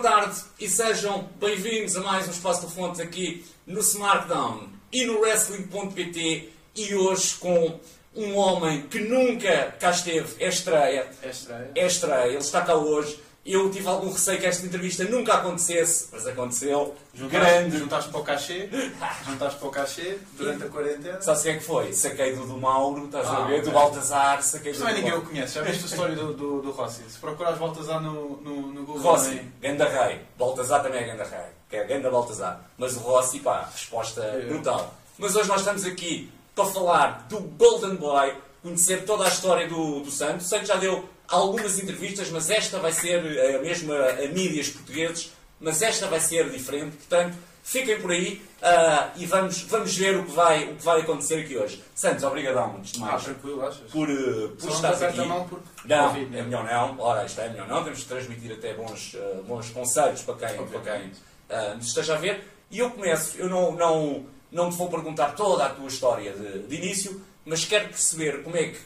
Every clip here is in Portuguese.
Boa tarde e sejam bem-vindos a mais um Espaço de Fontes aqui no SmackDown e no Wrestling.pt e hoje com um homem que nunca cá esteve, é estreia. É estreia. É estreia, ele está cá hoje. Eu tive algum receio que esta entrevista nunca acontecesse, mas aconteceu. Juntaste, Grande. juntaste para o cachê, juntaste para o cachê durante a quarentena. Sabe o que é que foi? Saquei do, do Mauro, estás a Ah, ver? Do. Baltazar, saquei do Também ninguém o conhece, já viste a história do, do, do Rossi. Se procurares lá no, no, no Google. Rossi, também- Ganda Rei. Baltazar também é Ganda Rei. Que é Ganda Baltazar. Mas o Rossi, pá, resposta É. brutal. Mas hoje nós estamos aqui para falar do Golden Boy, conhecer toda a história do, do Santos. O Santos já deu algumas entrevistas, mas esta vai ser a mesma a mídias portugueses, mas esta vai ser diferente. Portanto, fiquem por aí ah, e vamos, vamos ver o que, vai, o que vai acontecer aqui hoje. Santos, obrigadão, antes de Ah, mais, tranquilo, achas? por, eh, por aperta aqui. mão porque. Não, Covid, é melhor não. Ora, isto é melhor não. Temos de transmitir até bons, eh, bons conselhos para quem, para quem eh, nos esteja a ver. E eu começo, eu não, não, não te vou perguntar toda a tua história de, de início, mas quero perceber como é que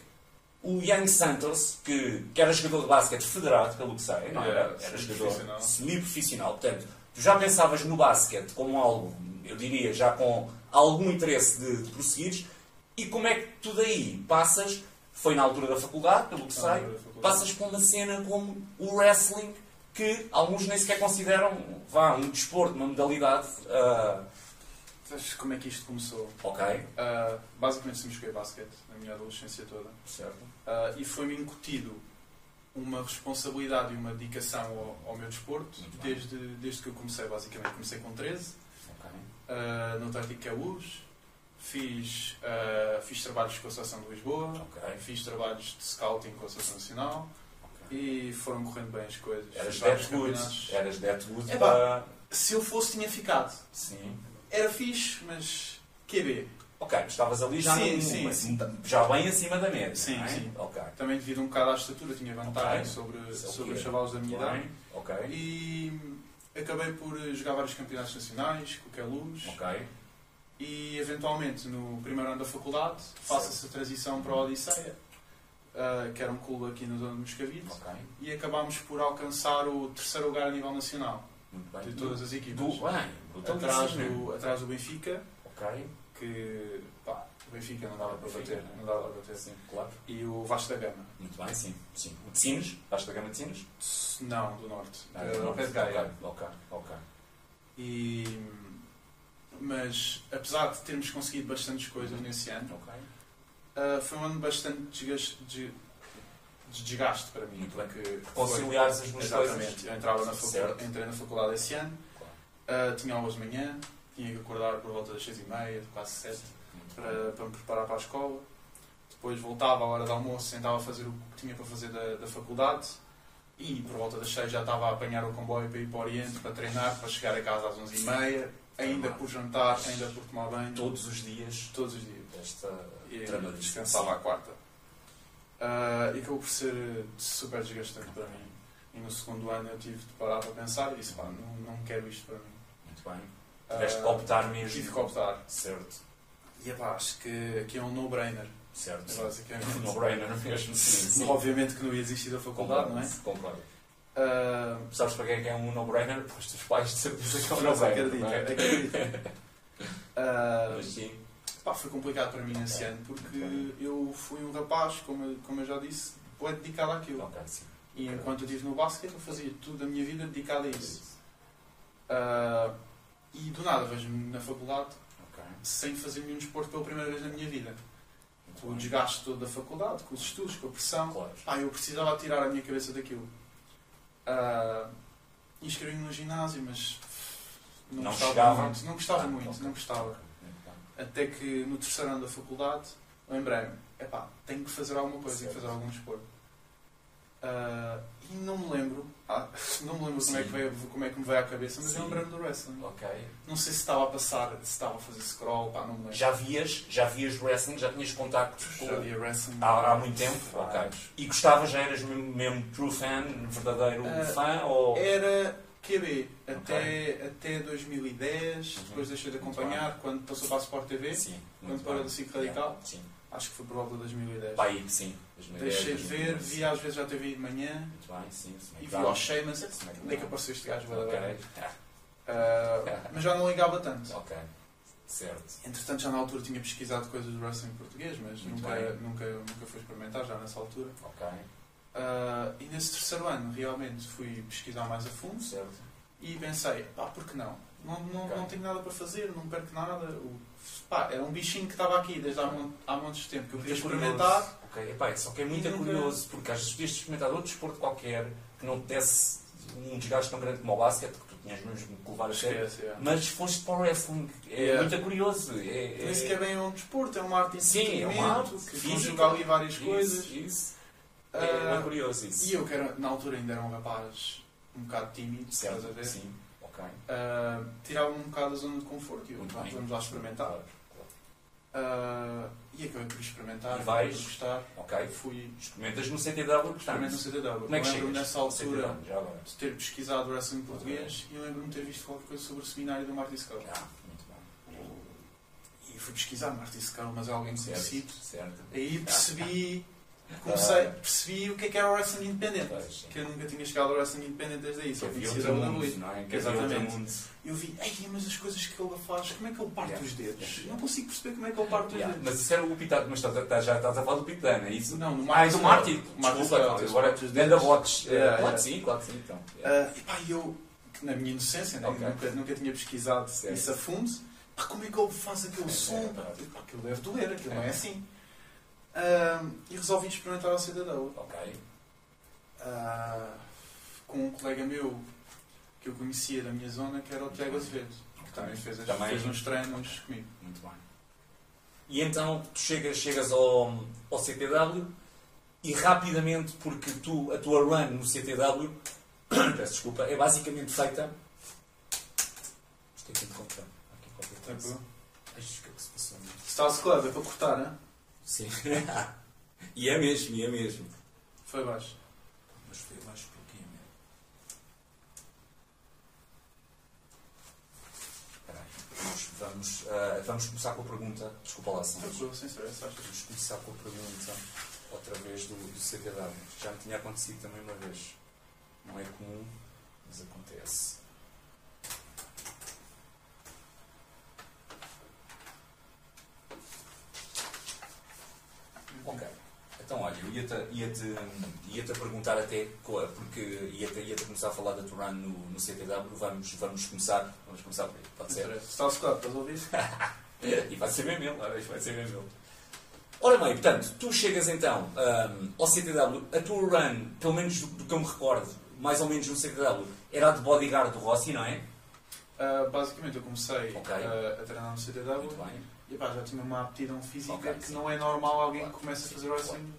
o Young Santos, que, que era jogador de basquete federado, pelo que sei, não era? Era jogador semi-profissional. Portanto, tu já pensavas no basquete como algo, eu diria, já com algum interesse de, de prosseguires. E como é que tu daí passas, foi na altura da faculdade, pelo que sei, passas por uma cena como o wrestling, que alguns nem sequer consideram vá, um desporto, uma modalidade. ah, Sabes como é que isto começou? ok, Ah, basicamente sempre joguei basquete na minha adolescência toda. certo. Ah, e foi-me incutido uma responsabilidade e uma dedicação ao, ao meu desporto desde, desde que eu comecei, basicamente. Comecei com 13, ok. ah, no Atlético Caús, fiz, ah, fiz trabalhos com a Associação de Lisboa, Ok. fiz trabalhos de scouting com a Associação Nacional ok. e foram correndo bem as coisas. Eras Deadwood, eras Deadwood. Se eu fosse, tinha ficado. Sim. Era fixe, mas QB. Ok, estavas ali já, Sim, no- sim, assim, já bem acima da média, Sim, é? sim. Ok. Também devido um bocado à estatura, tinha vantagem Ok. sobre, é sobre os chavalos da minha idade. Ok, E acabei por jogar vários campeonatos nacionais, com o Queluz, ok. e eventualmente no primeiro ano da faculdade faço-se a transição para o Odisseia, ah, que era um clube aqui na zona de Moscavide, Ok, e acabámos por alcançar o terceiro lugar a nível nacional muito bem. de todas as Do, equipas. brutalíssimo Atrás do, atrás do Benfica, Ok, que pá, o Benfica não dava para bater, não dava para bater. sim, claro. E o Vasco da Gama, Muito bem, sim. sim. O de Sines, vais da gama de Sines? não, do Norte, não, ao pé de Gaia. Ok, ok. E, mas apesar de termos conseguido bastantes coisas nesse ano, Ok. uh, foi um ano bastante desgaste, de, de desgaste para mim. Porque Conciliares as duas Exatamente. coisas. Eu entrava na faculdade, entrei na faculdade esse ano, uh, tinha aulas de manhã, tinha que acordar por volta das seis e meia, quase sete, para, para me preparar para a escola. Depois voltava à hora do almoço, tentava fazer o que tinha para fazer da, da faculdade. E por volta das 6 já estava a apanhar o comboio para ir para o Oriente, para treinar, para chegar a casa às 11h30, ainda por jantar, ainda por tomar banho, Todos os dias, todos os dias. esta E descansava à quarta. Ah, e acabou por ser eh, super desgastante para mim. E no segundo ano eu tive de parar para pensar e disse, pá, não, não quero isto para mim. Muito bem. Tiveste que Ah, optar mesmo. Tive que optar. Certo, E epá, acho que aqui é um no-brainer. certo. Basicamente. No-brainer mesmo, sim. sim. Obviamente que não ia desistir da faculdade, não é? Concordo. Ah, Sabes para quem é que é um no-brainer? Para os teus pais, de certeza que é um no-brainer. acredito, é? acredito. Mas sim. Pá, foi complicado para mim nesse ano porque eu fui um rapaz, como eu, como eu já disse, bué dedicado àquilo. E enquanto eu estive no basquete, eu fazia tudo a minha vida dedicado a isso. Ah, e do nada vejo-me na faculdade sem fazer nenhum desporto pela primeira vez na minha vida. Com o bem. desgaste todo da faculdade, com os estudos, com a pressão. Claro. Pá, eu precisava tirar a minha cabeça daquilo. Ah, Inscrevi-me no ginásio, mas não, Não gostava chegava? muito. Não gostava Ah, muito, ok. não gostava. Até que no terceiro ano da faculdade lembrei-me, epá, tenho que fazer alguma coisa, tenho que fazer algum desporto. Ah, e não me lembro, ah, não me lembro como é, que veio, como é que me veio à cabeça, mas lembrei-me do wrestling. Ok. Não sei se estava a passar, se estava a fazer scroll, pá, não me lembro. Já vias, já vias wrestling, já tinhas contactos com... Já via wrestling. Há, há muito tempo? Ok. Vários. E gostavas, já eras mesmo, mesmo true fan, verdadeiro Ah, fã? Ou... Era QB até, até 2010, Uhum. depois deixei de Muito acompanhar quando passou para a Sport TV, Sim. quando parou do SIC Radical, Sim. acho que foi por volta de 2010. Pá, aí, sim. Deixei de ver, vi às vezes já TV de manhã Muito bem, sim. e vi ao Sheamus. Onde é que apareceu este gajo? Ok. Okay. mas já não ligava tanto. Ok. Certo. Entretanto, já na altura tinha pesquisado coisas do wrestling português, mas Muito nunca, bem. nunca, nunca fui experimentar, já nessa altura. Ok. Ah, e nesse terceiro ano, realmente, fui pesquisar mais a fundo Certo. e pensei, pá, por que não? Não, não, Ok. não tenho nada para fazer, não perco nada. O, pá, era um bichinho que estava aqui desde há, mon- há montes de tempo que eu queria experimentar. curioso. Ok. Epá, só que é muito nunca- curioso, porque às vezes podias experimentar outro desporto qualquer que não te desse um desgaste tão grande como o basquete, que tu tinhas mesmo que levar a sério. Esquece, é. Mas foste para o wrestling. É Yeah. muito curioso. É, Por isso que é bem um desporto, é uma arte de Sim, é uma arte que física. conjuga ali várias Isso, coisas. Isso. Ah, É bem curioso isso. E eu, que era, na altura ainda era um rapaz um bocado tímido, estás a Certo. ver? Sim. Ok. Ah, Tirava-me um bocado da zona de conforto e eu, pronto, vamos lá experimentar. Claro, claro. Ah, e acabei por experimentar, E vais? gostar. Ok. Fui Experimentas no CTW, experimento no CTW. Como é que chegas? nessa altura CTW, de ter pesquisado wrestling português e eu lembro-me de ter visto qualquer coisa sobre o seminário do Marty Skull. Ah, muito bem. E fui pesquisar Marty Skull, mas é alguém conhecido. Certo. certo. Aí percebi, comecei, percebi o que é que era o wrestling independente. Pois. Que eu nunca tinha chegado ao wrestling independente desde aí, só conhecia da WWE. é? Havia outro Exatamente. E eu vi, ei, mas as coisas que ele faz, como é que ele parte Yeah. os dedos? Yeah. Não consigo perceber como é que ele parte os Yeah, dedos. Mas isso era o Pitano, mas estás, estás- já estás a falar do Pitano, é isso? Não, no Ah, é do Marty Desculpa, agora os. Box. Yeah, Claro que sim, claro que sim. Então. Ah, e pá, eu, na minha inocência, né, nunca, nunca tinha pesquisado isso a fundo, pá, como é que ele faz aquele É, som? é, Pá, é. pá, aquilo deve doer, aquilo não é assim. Ah, e resolvi experimentar a CDW. Ok. Ah, com um colega meu que eu conhecia da minha zona, que era o Tiago Azevedo, que também fez, as- Também. fez uns treinos comigo. Muito bem. E então tu chegas, chegas ao, ao CTW e rapidamente, porque tu, a tua run no CTW, peço desculpa, é basicamente feita. Isto é aqui de. Aqui qualquer coisa. Que é que se passou? Stars Club, é para cortar, né? Sim. e é mesmo, e é mesmo. Foi baixo. Mas foi mais por aqui, né? Espera. Vamos, vamos, ah, vamos começar com a pergunta. Desculpa lá, sem stress, acho. Vamos começar com a pergunta outra vez do, do CTW. Já me tinha acontecido também uma vez. Não é comum, mas acontece. Ok. Ia-te ia-te, ia-te a perguntar até, porque ia-te, ia-te começar a falar da Turan no, no CTW. Vamos, vamos começar. Vamos começar por aí. Pode ser? Stars Club, estás a ouvir? E vai ser bem isto vai ser bem meu. Ora bem, portanto, tu chegas então ahm, ao CTW, a tua run, pelo menos do, do que eu me recordo, mais ou menos no CTW, era a de bodyguard do Rossi, não é? Ah, basicamente, eu comecei Ok. ah, a treinar no CTW e pá, já tinha uma aptidão física Ok, que sim. não é normal alguém Claro. que comece a fazer wrestling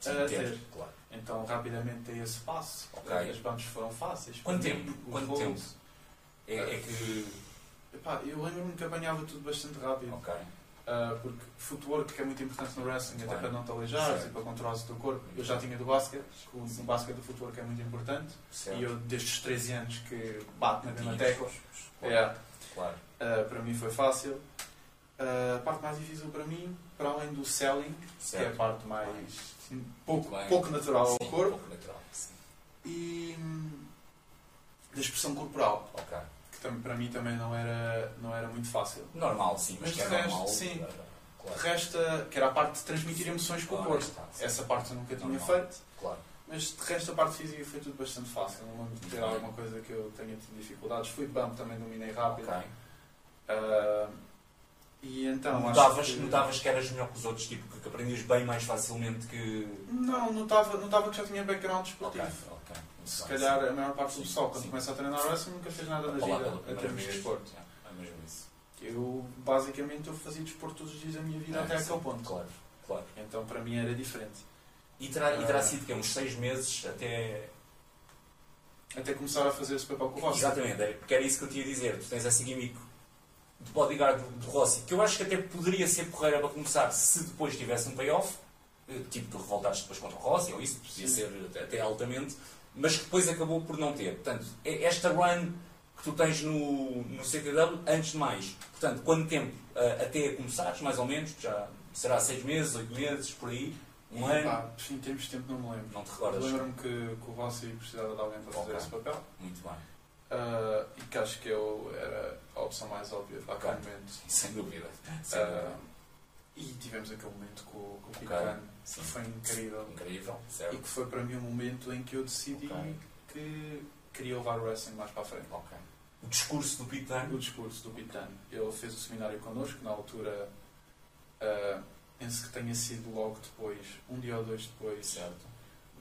Sim, a ter, claro. Então, rapidamente dei esse passo. Ok. As bandas foram fáceis. Quanto tempo? Quanto voos- tempo? É, é que. Epá, eu lembro-me que apanhava tudo bastante rápido. Ok. Ah, porque footwork que é muito importante no wrestling, Claro. até para não te aleijares Certo. e para controlar o teu corpo. Eu já tinha do basquete, que o o basquete do footwork é muito importante. Certo. E eu, desde os 13 anos, que bato na mesma tecla. Claro. É. Claro. Ah, para mim foi fácil. Ah, a parte mais difícil para mim, para além do selling, que é a Certo. parte mais pouco, Bem. pouco natural ao Sim, corpo, pouco natural. Sim. e hum, da expressão corporal, que tam- para mim também não era, não era muito fácil. Normal, sim, mas, Mas que é de resto, normal. sim. Claro. claro. Resta, que era a parte de transmitir emoções com o corpo. está. Essa parte eu nunca tinha Normal. feito, Claro. mas de resto a parte física foi tudo bastante fácil. Não lembro de ter bem. alguma coisa que eu tenha tido dificuldades. Fui de bump também dominei rápido. Ok. Ah, e então notavas, acho que... notavas que eras melhor que os outros, tipo, que, aprendias bem mais facilmente que. Não, notava, notava que já tinha background Ok, desportivo. ok. Muito Se calhar sim. a maior parte do pessoal, quando sim. começa a treinar wrestling, nunca fez nada na vida primeira termos de desporto. É, é mesmo isso. Eu, basicamente, eu fazia desporto todos os dias da minha vida É, até sim, aquele ponto. Claro, claro. Então, para mim, era diferente. E terá, e terá Ah. sido que uns seis meses até. Até começar a fazer esse papel com o Rossi. Exatamente, é, porque era isso que eu tinha a dizer. Tu tens essa gimmick de bodyguard do, do Rossi, que eu acho que até poderia ser porreira para começar se depois tivesse um payoff, eh, tipo tu revoltaste depois contra o Rossi, ou isso podia ser até, altamente, mas que depois acabou por não ter. Portanto, é esta run que tu tens no, no CTW, antes de mais, portanto, quanto tempo eh, até começares, mais ou menos, já será seis meses, oito meses, por aí, Um ano? pá, em termos de tempo não me lembro. Não te recordas? Lembro-me que, que o Rossi precisava de alguém para fazer Ok. esse papel Muito bem. Ah, e que acho que eu era a opção mais óbvia para Ok. aquele momento. Sem dúvida. Sem dúvida. e tivemos aquele momento com, com o Ok. Picano, Sim. que foi incrível. Incrível, E certo? que foi para mim um momento em que eu decidi Ok. que queria levar o wrestling mais para a frente. Ok. O discurso do Pitano. O discurso do Pitano. Ele fez o seminário connosco, na altura, ah, penso que tenha sido logo depois, um dia ou dois depois Certo.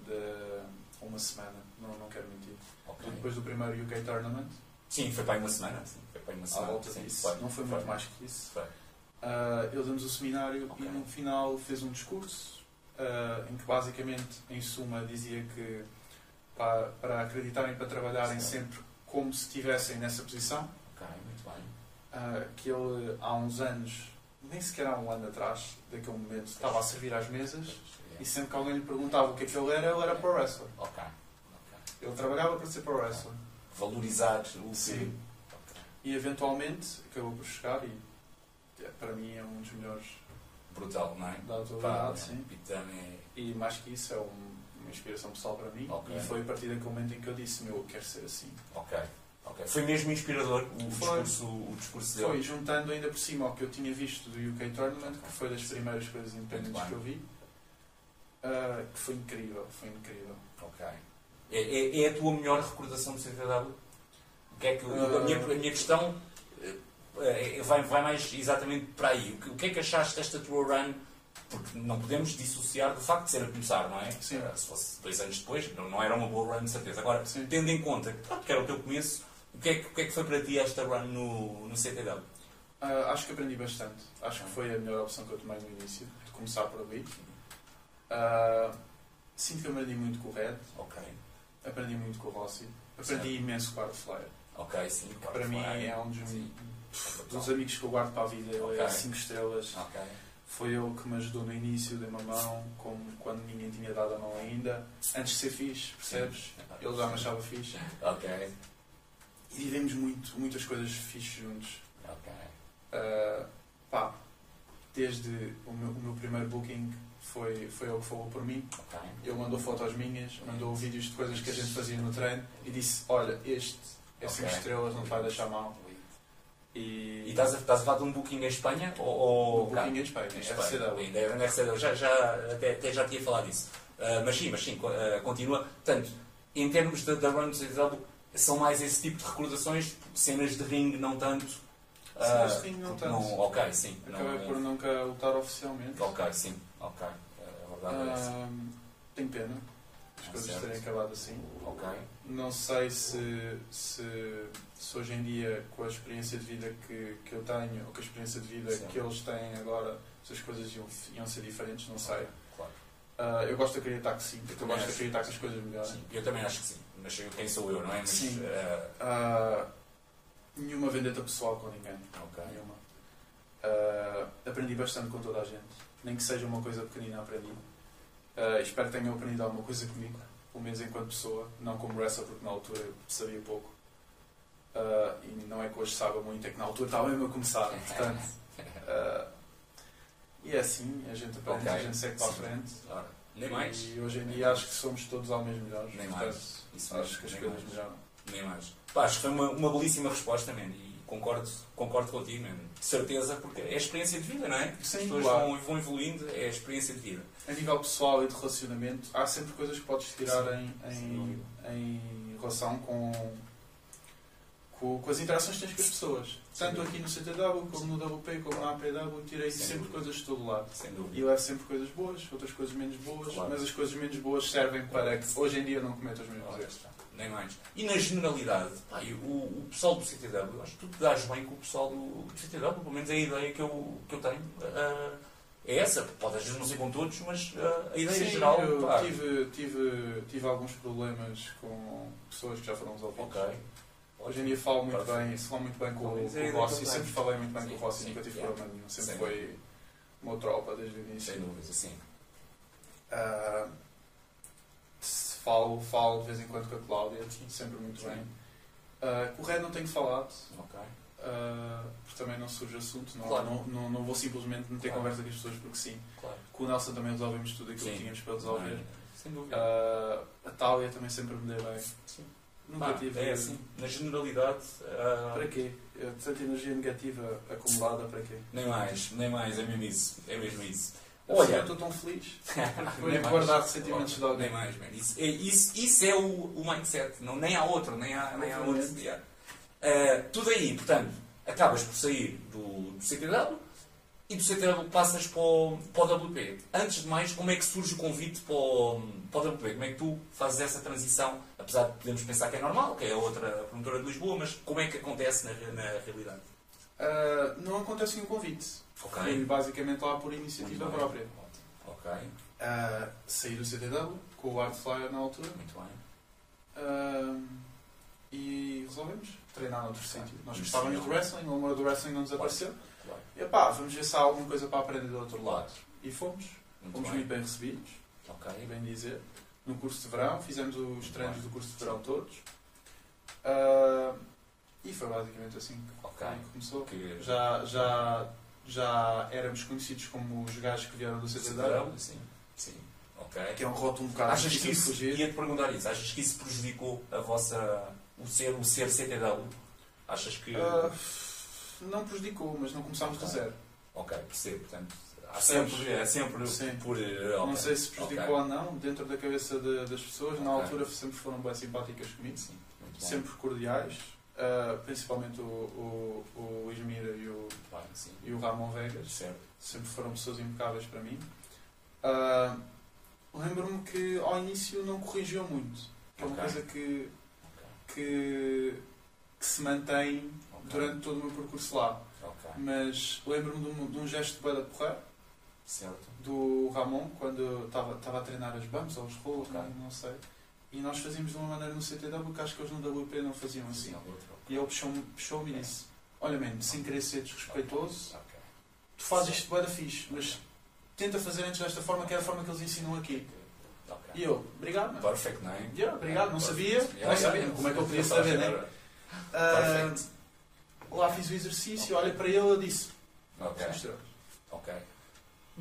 de uma semana, não, não quero mentir. Ok. Depois do primeiro UK Tournament, Sim, foi para aí uma semana. Sim, foi para uma à semana. volta sim, disso, foi. não foi muito mais que isso. Foi. Ah, ele deu-nos o seminário Ok. e no final fez um discurso ah, em que basicamente, em suma, dizia que para, para acreditarem, para trabalharem Certo. sempre como se estivessem nessa posição, Ok, muito bem. ah, que ele há uns anos, nem sequer há um ano atrás, daquele momento, estava a servir às mesas e sempre que alguém lhe perguntava o que é que ele era, ele era pro wrestler. Ok. Ele trabalhava para ser pro wrestler. Valorizar o. Sim. Ok. E eventualmente acabou por chegar e é, para mim é um dos melhores Brutal, não é? da atualidade, sim. É. E mais que isso é um- uma inspiração pessoal para mim. Ok. E foi a partir daquele momento em que eu disse, meu, eu quero ser assim. Ok. ok. Foi mesmo inspirador o Foi. discurso, o discurso Foi dele. juntando ainda por cima o que eu tinha visto do UK Tournament, que foi das primeiras coisas independentes que eu vi, ah, que foi incrível, foi incrível. Ok. É, é, é a tua melhor recordação do CTW? O que é que, Ah. a, minha, a minha questão eh, eh, vai, vai mais exatamente para aí. O que, o que é que achaste desta tua run? Porque não podemos dissociar do facto de ser a começar, não é? Sim. Eh, Se fosse dois anos depois, não, não era uma boa run, de certeza. Agora, Sim. tendo em conta pronto, que era o teu começo, o que, é que, o que é que foi para ti esta run no, no CTW? Ah, acho que aprendi bastante. Acho que foi a melhor opção que eu tomei no início, de começar por ali. Ah, sinto que aprendi muito com o Red, Ok. aprendi muito com o Rossi, aprendi imenso com o Art Flyer. Ok, sim. que para mim é um dos, dos amigos que eu guardo para a vida. Ele Ok. é 5 estrelas. Ok. Foi ele que me ajudou no início, deu-me a mão, como quando ninguém tinha dado a mão ainda. Antes de ser fixe, percebes? Ele já me achava fixe. Ok. E vivemos muito, muitas coisas fixes juntos. Ok. Ah, pá, desde o meu, o meu primeiro booking foi, foi ele que falou por mim. Ok. Ele mandou fotos minhas, mandou vídeos de coisas que a gente fazia no treino e disse: Olha, este é 5 Ok. estrelas, não te vai deixar mal. E E, estás a, estás a falar de um booking em Espanha ou, ou booking em Espanha, Em RCW. Espanha. É na RCW. Já, já, até, até já tinha falado disso. Ah, mas sim, mas sim, ah, continua. Portanto, em termos da, da run do CTW, são mais esse tipo de recordações, cenas de ringue não tanto. Ah, Cenas de ringue não tanto. ok, sim. não- Acabei por nunca lutar oficialmente. Ok, sim. Ok. A verdade é essa. Tenho pena as Ah, coisas certo. terem acabado assim. Ok. Não sei se, se, se hoje em dia, com a experiência de vida que, que eu tenho, ou com a experiência de vida Sim. que eles têm agora, se as coisas iam, iam ser diferentes, não sei. Claro. Ah, eu gosto de acreditar que sim, porque eu também gosto de acreditar que as coisas melhorem. Sim, eu também acho que sim. Mas eu- quem sou eu, não é? Mas, Sim. ah, Ah, nenhuma vendetta pessoal com ninguém. ok. Nenhuma. Aprendi bastante com toda a gente. Nem que seja uma coisa pequenina, aprendi. Ah, espero que tenham aprendido alguma coisa comigo, pelo menos enquanto pessoa, não como wrestler, porque na altura eu sabia pouco. Ah, e não é que hoje saiba muito, é que na altura estava mesmo a começar. Portanto, ah, e é assim, a gente aprende, Ok. a gente segue para a frente. Ora, nem mais. E hoje em dia acho que somos todos ao mesmo melhores. Nem Portanto, mais. Isso acho mesmo, que as coisas melhoram. Nem mais. Pá, acho que foi uma, uma belíssima resposta, man, concordo, concordo contigo, man. de certeza, porque é a experiência de vida, não é? Sim, As pessoas claro. vão, vão evoluindo, é a experiência de vida. A nível pessoal e de relacionamento, há sempre coisas que podes tirar em, Sem em, em relação com, com, com as interações que tens com as pessoas. Tanto aqui no CTW, como no WP, como na APW, tirei Sem sempre dúvida. coisas de todo lado. Sem E dúvida. levo sempre coisas boas, outras coisas menos boas, Claro. mas as coisas menos boas servem para que hoje em dia não cometa os mesmos erros. Nem mais. E na generalidade, pá, o, o pessoal do CTW, acho que tu te dás bem com o pessoal do, do CTW, pelo menos é a ideia que eu, que eu tenho. ah, é essa, pode às vezes não ser com todos, mas ah, a ideia Sim, geral. eu pá, tive, tive, tive alguns problemas com pessoas que já foram resolvidos. Ok. Hoje em dia falo muito Perfeito. bem, falo muito bem com, com o Rossi, sempre falei muito bem Sim, com o Rossi, sim, nunca tive yeah. problema nenhum, sempre Sem foi meu tropa desde o início. Sem dúvida, sim. Ah, se falo, falo de vez em quando com a Cláudia, sempre muito Sim. bem. Ah, com o Red não tenho falado, Ok. Uh, porque também não surge assunto, não, Claro. não, não, não vou simplesmente meter Claro. conversa com as pessoas porque sim. Claro. Com o Nelson também resolvemos tudo aquilo Sim. que tínhamos para resolver. Sem dúvida. Uh, a Tália também sempre me deu bem. Sim. Nunca Pá, tive. é assim, na generalidade, ah, Para quê? Tanta energia negativa acumulada, para quê? nem mais, nem mais, é mesmo isso. É mesmo isso. Olha, eu estou tão feliz. Nem guardar sentimentos de alguém. Nem mais, man. Isso, é, isso, isso é o, o mindset. Não, nem há outro, nem há, nem há outro. Yeah. Ah, tudo aí, portanto, acabas por sair do, do CTW e do CTW passas para o, para o WP. Antes de mais, como é que surge o convite para o, para o WP? Como é que tu fazes essa transição? Apesar de podermos pensar que é normal, que é outra promotora de Lisboa, mas como é que acontece na, na realidade? Uh, não acontece nenhum convite. Ok. Fui basicamente lá por iniciativa Muito bem. própria. Ok, Uh, saí do CTW com o Art Flyer na altura muito bem. uh, e resolvemos treinar noutro Ok. sítio. Nós gostávamos do wrestling, o amor do wrestling não desapareceu. Claro. E pá, vamos ver se há alguma coisa para aprender do outro lado. E fomos. Muito Fomos bem. muito bem recebidos, Ok. bem dizer. No curso de verão, fizemos os treinos do curso de verão todos. Uh, e foi basicamente assim que Ok. que começou. Que- Já, já, já éramos conhecidos como os gajos que vieram do CTW, sim. Sim. Ok. que é um rótulo um bocado Achas que isso, de fugir. ia-te perguntar isso, achas que isso prejudicou a vossa, o ser, o ser CTW? Achas que... Ah, não prejudicou, mas não começámos de Ok. zero. ok, percebo, portanto, há sempre, é sempre Sim. por... eh, Não ok. sei se prejudicou ou não, dentro da cabeça de- das pessoas, na altura sempre foram bem simpáticas comigo, Sim, sempre cordiais, ah, principalmente o, o, o Ismira e o, sim. e o Ramon Vegas. Certo. sempre foram pessoas impecáveis para mim. Ah, Lembro-me que ao início não corrigiu muito, que é uma coisa que, que, que se mantém Ok. durante todo o meu percurso lá. Mas lembro-me de, um- de um gesto de bué da porra do Ramon quando estava a treinar as bumps ou os rolos, não sei. E nós fazíamos de uma maneira no CTW que acho que eles no WP não faziam assim. E ele puxou-me puxou e disse: Olha, man, sem querer ser desrespeitoso, tu fazes isto bué da fixe, mas tenta fazer antes desta forma, que é a forma que eles ensinam aqui. E eu, obrigado, mano. Perfect, não é? Yeah, obrigado, não sabia, Yeah, não sabia, como é que eu podia saber, né? Perfect. lá fiz o exercício, olha para ele e disse: Ok. Ok.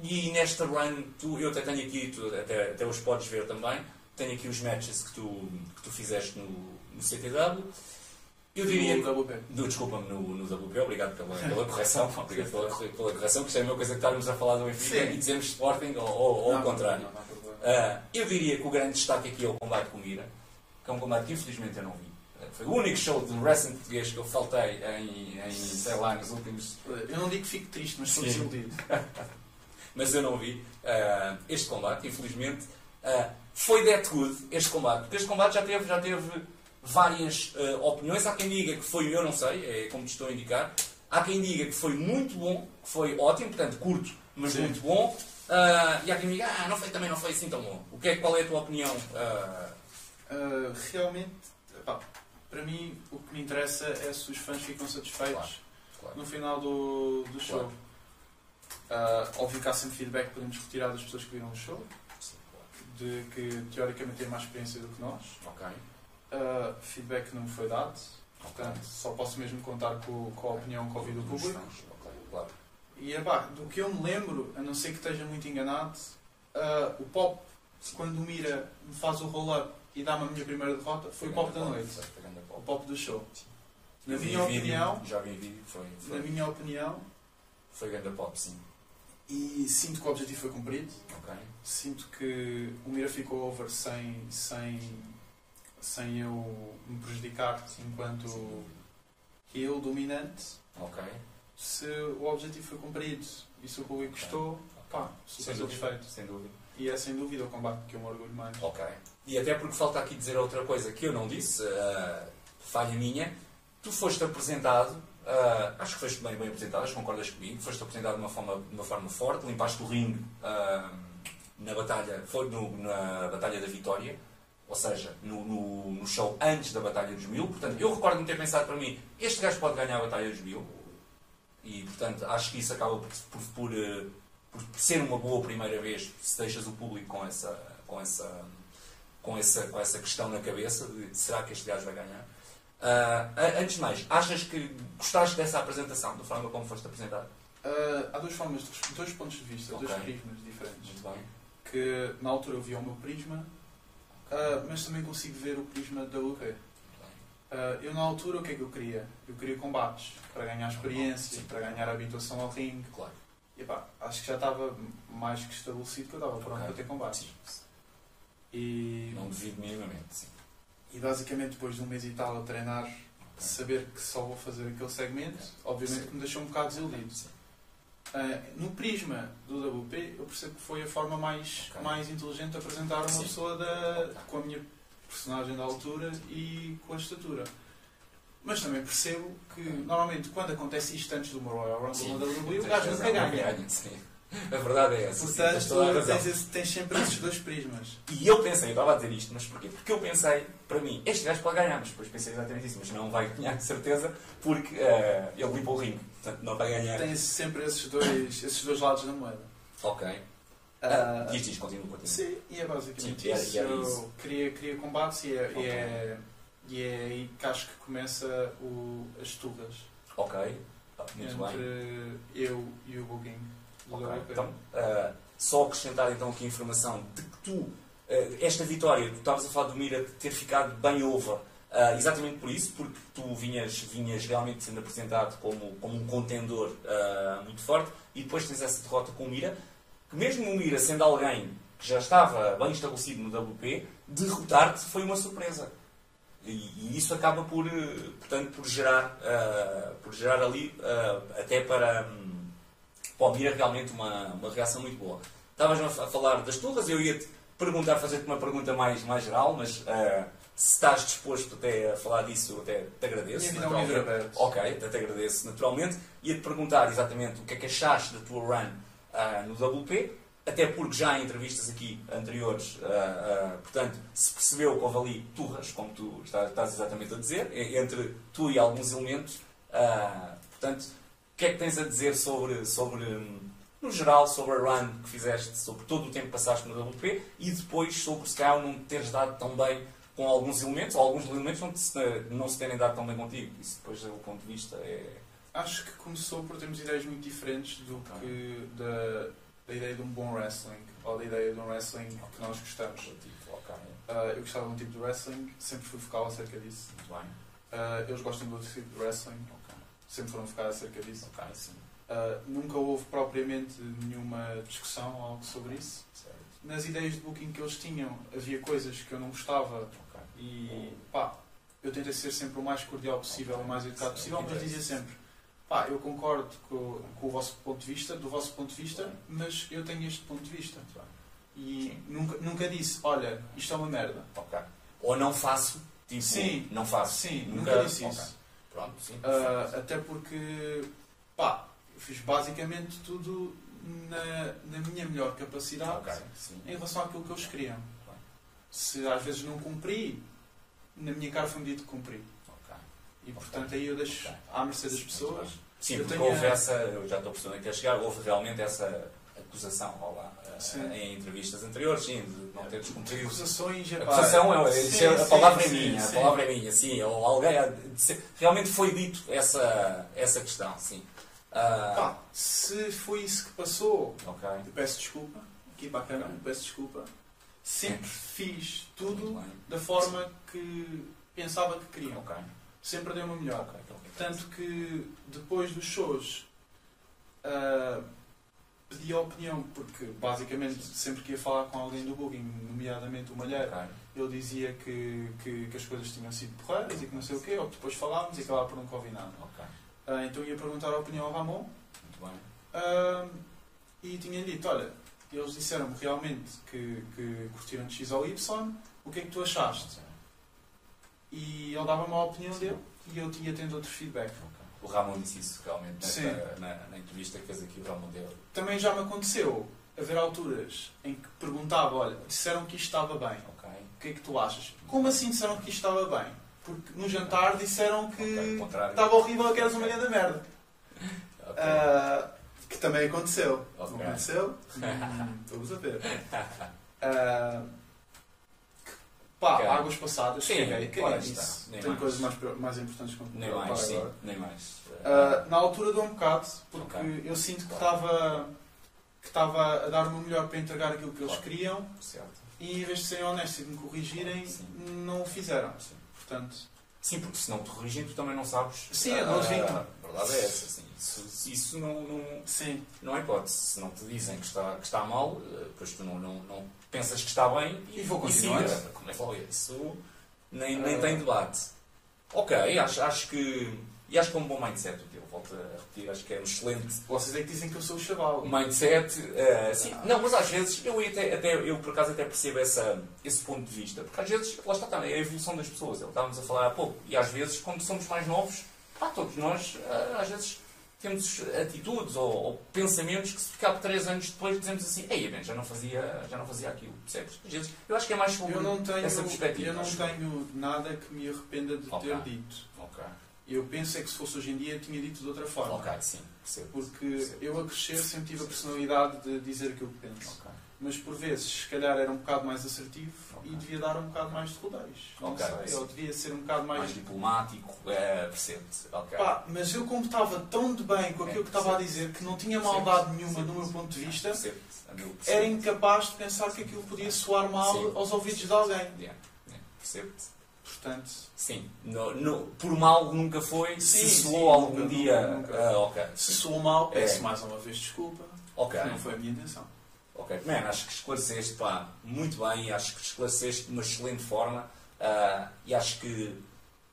E nesta run, tu, eu até tenho aqui, tu até, até os podes ver também, tenho aqui os matches que tu, que tu fizeste no, no CTW. Eu diria No. WP. No, Desculpa-me, no, no WP, obrigado pela, pela correção, obrigado pela, pela correção, que isto é a mesma coisa que estarmos a falar do Benfica e dizemos Sporting ou, ou, ou Não, o contrário. não, não. Ah, eu diria que o grande destaque aqui é o combate com o Mira, que é um combate que infelizmente eu não vi. Ah, Foi o único show de wrestling português que eu faltei em, em sei lá, nos últimos Eu não digo que fico triste, mas Sim. desiludido. mas eu não vi ah, este combate, infelizmente. Ah, foi that good este combate, porque este combate já teve, já teve várias ah, opiniões. Há quem diga que foi, eu não sei, é como te estou a indicar. Há quem diga que foi muito bom, que foi ótimo, portanto curto, mas Sim. muito bom. Ah, e há quem diga, ah, não foi, também não foi assim tão bom. O que é, qual é a tua opinião? Uh, realmente, pá, para mim, o que me interessa é se os fãs ficam satisfeitos Claro, claro. no final do, do show. Uh, óbvio que há sempre feedback que podemos retirar das pessoas que viram o show, claro. De que teoricamente têm mais experiência do que nós. Ok. Uh, feedback não me foi dado, Ok. portanto, só posso mesmo contar com, com a opinião que ouvi do público. fãs, ok, claro. E epá, do que eu me lembro, a não ser que esteja muito enganado, uh, o pop, quando Mira me faz o roll-up e dá-me a minha primeira derrota, foi o pop da noite. O pop. do show. Na minha opinião, Já vi vídeo, foi, na minha opinião, foi grande pop, sim. E sinto que o objetivo foi cumprido. Ok. Sinto que o Mira ficou over sem, sem, sem eu me prejudicar enquanto Sim. eu dominante. Ok. Se o objetivo foi cumprido e se o público gostou, pá, super Sem satisfeito. Sem dúvida. E é sem dúvida o combate que eu me orgulho mais. Ok. E até porque falta aqui dizer outra coisa que eu não disse, ah, falha minha. Tu foste apresentado, ah, acho que foste bem, bem que concordas comigo, foste apresentado de uma forma, de uma forma forte, limpaste o ringue ah, na batalha, foi no- na Batalha da Vitória, ou seja, no, no- no show antes da Batalha dos Mil. Portanto, eu recordo-me ter pensado para mim, este gajo pode ganhar a Batalha dos Mil. E, portanto, acho que isso acaba por, por, por, por ser uma boa primeira vez se deixas o público com essa, com essa, com essa, com essa questão na cabeça de será que este gajo vai ganhar? A- antes de mais, achas que gostaste dessa apresentação, da forma como foste apresentado? Ah, há duas formas, dois pontos de vista, Ok. dois prismas diferentes. Que na altura eu via o meu prisma, ah, mas também consigo ver o prisma da UP. Ah, eu na altura o que é que eu queria? Eu queria combates, para ganhar experiência, para ganhar habituação ao ringue. Claro. E pá, acho que já estava mais que estabelecido que eu estava pronto Ok. para ter combates. Sim. E, Não devido minimamente, sim. E basicamente depois de um mês e tal a treinar, saber que só vou fazer aquele segmento, obviamente Sim. que me deixou um bocado desiludido. Ah, no prisma do WP, eu percebo que foi a forma mais, Ok. mais inteligente de apresentar uma Sim. pessoa da, com a minha personagem da altura e com a estatura. Mas também percebo que, normalmente, quando acontece isto antes do Royal Rumble na WWE, o gajo nunca ganha. A verdade é essa. tens Portanto, tens, esse- tens sempre esses dois prismas. E eu pensei, eu estava a dizer isto, mas porquê? Porque eu pensei, para mim, este gajo pode ganhar, mas depois pensei exatamente isso, mas não vai ganhar de certeza, porque eh, ele limpou o ringue, portanto não vai ganhar. Tem sempre esses dois, esses dois lados da moeda. Ok. Ah, diz, diz, continua, continua. Sim, e é basicamente Sim, era- isso. era eu isso. Combates e é, Ok. e, é, e é aí que acho que começa o, as turras Ok, Ah, muito bem. entre eu e o Buguinho. Do Ok, WP. Então, ah, só acrescentar então aqui a informação de que tu, ah, esta vitória, tu estavas a falar do Mira de ter ficado bem over, ah, exatamente por isso, porque tu vinhas, vinhas realmente sendo apresentado como, como um contendor muito forte, e depois tens essa derrota com o Mira, que mesmo o Mira sendo alguém que já estava bem estabelecido no WP, derrotar-te foi uma surpresa. E, e isso acaba por, eh, portanto, por gerar, ah, por gerar ali, ah, até para, hum, para o Mira, realmente uma, uma reação muito boa. Estavas a falar das turras, eu ia-te perguntar, fazer-te uma pergunta mais, mais geral, mas ah, se estás disposto até a falar disso, até te agradeço. Minha naturalmente. Ok, até te agradeço naturalmente. Ia-te perguntar exatamente o que é que achaste da tua run ah, no WP, até porque já em entrevistas aqui anteriores, ah, portanto, se percebeu que houve ali turras, como tu estás, estás exatamente a dizer, entre tu e alguns elementos. Portanto, que é que tens a dizer sobre, sobre, no geral, sobre a run que fizeste, sobre todo o tempo que passaste no WP e depois sobre se calhar não teres dado tão bem com alguns elementos, ou alguns elementos não, se- não se terem dado tão bem contigo. Isso depois do ponto de vista é. Acho que começou por termos ideias muito diferentes do que da, da ideia de um bom wrestling ou da ideia de um wrestling que nós gostamos. Tipo, Ah, eu gostava de um tipo de wrestling, sempre fui focal acerca disso. muito bem. Ah, eles gostam de outro tipo de wrestling, Ok, sempre foram focar acerca disso. ok, sim. Ah, nunca houve propriamente nenhuma discussão ou algo sobre isso. Certo. Nas ideias de booking que eles tinham, havia coisas que eu não gostava Ok. e pá, eu tentei ser sempre o mais cordial possível, o mais educado possível, mas dizia sempre, pá, eu concordo com, com o vosso ponto de vista, do vosso ponto de vista, mas eu tenho este ponto de vista. E nunca, nunca disse, olha, isto é uma merda. Ou não faço, tipo, Sim. não faço. Sim, Nunca- nunca, disse isso. Pronto, sim. Ah, até porque, pá, fiz basicamente tudo na, na minha melhor capacidade ok, sim. em relação àquilo que eles queriam. Claro. Se às vezes não cumpri, na minha cara foi-me dito que cumpri. Ok. E portanto aí eu deixo à mercê das pessoas. Sim, Eu porque tenho houve essa, eu já estou percebendo que a chegar, houve realmente essa acusação lá, eh, em entrevistas anteriores, sim, de não teres cumprido. Acusações, epá, Acusação, é, sim, é- a sim, palavra é sim, minha, sim. a palavra é minha, sim, ou alguém, realmente foi dito essa, essa questão, sim. Ah, se foi isso que passou, ok, eu peço desculpa. Aqui para a câmera, peço desculpa. Sempre fiz tudo da forma que pensava que queriam. Ok, Sempre dei uma melhor. ok. Tanto que depois dos shows ah, pedi a opinião, porque basicamente sempre que ia falar com alguém do booking, nomeadamente o Malheiro, Ok, ele dizia que, que, que as coisas tinham sido porreiras e que não sei o quê, ou que depois falávamos e acabava por não ouvir nada. ok, Ah, então ia perguntar a opinião ao Ramon. Ah, e tinha dito, olha, eles disseram-me realmente que, que curtiram de X ou Y, o que é que tu achaste? E ele dava-me a opinião dele e eu tinha tendo outro feedback. O Ramon disse isso realmente nesta, na, na entrevista que fez aqui, o Ramon deu. Também já me aconteceu haver alturas em que perguntava, olha, disseram que isto estava bem, Ok, o que é que tu achas? Como assim disseram que isto estava bem? Porque no jantar disseram que ok, contrário. estava horrível, que eras uma grande merda. Ok. Ah, que também aconteceu. Não aconteceu? Hum, Vamos a ver. Ah, Pá, águas passadas, Sim, caguei, caguei ora nisso. está, nem Tenho mais. coisas mais, mais importantes que Nem mais, sim, agora. nem mais. Ah, na altura dou um bocado, porque Ok. eu sinto que Claro. estava que estava a dar o meu melhor para entregar aquilo que eles Claro. queriam certo. e em vez de serem honestos e de me corrigirem, Sim. não o fizeram. Sim. Portanto, Sim, porque se não te corrigem, tu também não sabes. Sim, Ah, não adivinham. A verdade é essa. Sim. Isso, isso não, não, sim. não é hipótese. Se não te dizem que está, que está mal, eh, depois tu não, não, não pensas que está bem E vou continuar. siga. Como é que foi? Isso nem, nem Ah. tem debate. Ok, acho, acho que. E acho que é um bom mindset o teu. Volto a repetir, acho que é um excelente Vocês é que dizem que eu sou o chaval. mindset. eh, sim, não, mas às vezes eu até, até eu por acaso até percebo essa, esse ponto de vista. Porque às vezes, lá está, também, é a evolução das pessoas. É estávamos a falar há pouco. E às vezes, quando somos mais novos, pá, todos nós, eh, às vezes, temos atitudes ou, ou pensamentos que se ficar por 3 anos depois dizemos assim, ei, bem, já não fazia, já não fazia aquilo, percebes? Às vezes, eu acho que é mais sobre Eu não tenho, essa perspectiva. eu não tenho nada que me arrependa de Ok. ter dito. Eu penso é que se fosse hoje em dia tinha dito de outra forma. ok, sim, percebo. Porque Percebo. eu a crescer sempre tive a personalidade de dizer aquilo que penso. Ok. Mas por vezes, se calhar era um bocado mais assertivo Ok. e devia dar um bocado mais de rodeios. Não Ok, sei, sim. ou devia ser um bocado mais. Mais diplomático, é, percebo-te. Ok. Pá, mas eu como estava tão de bem com aquilo que estava a dizer que não tinha maldade nenhuma do meu ponto de vista, Percebo-te, a meu era incapaz de pensar que aquilo podia soar mal Sim. aos ouvidos de alguém. Yeah, yeah, Percebo-te. Sim, no, no- por mal nunca foi, Sim, se soou algum nunca, dia. nunca, ah, ok, se soou mal, peço É. mais uma vez desculpa. ok, Não foi a minha intenção. ok. Man, acho que esclareceste pá, muito bem, acho que esclareceste de uma excelente forma ah, e acho que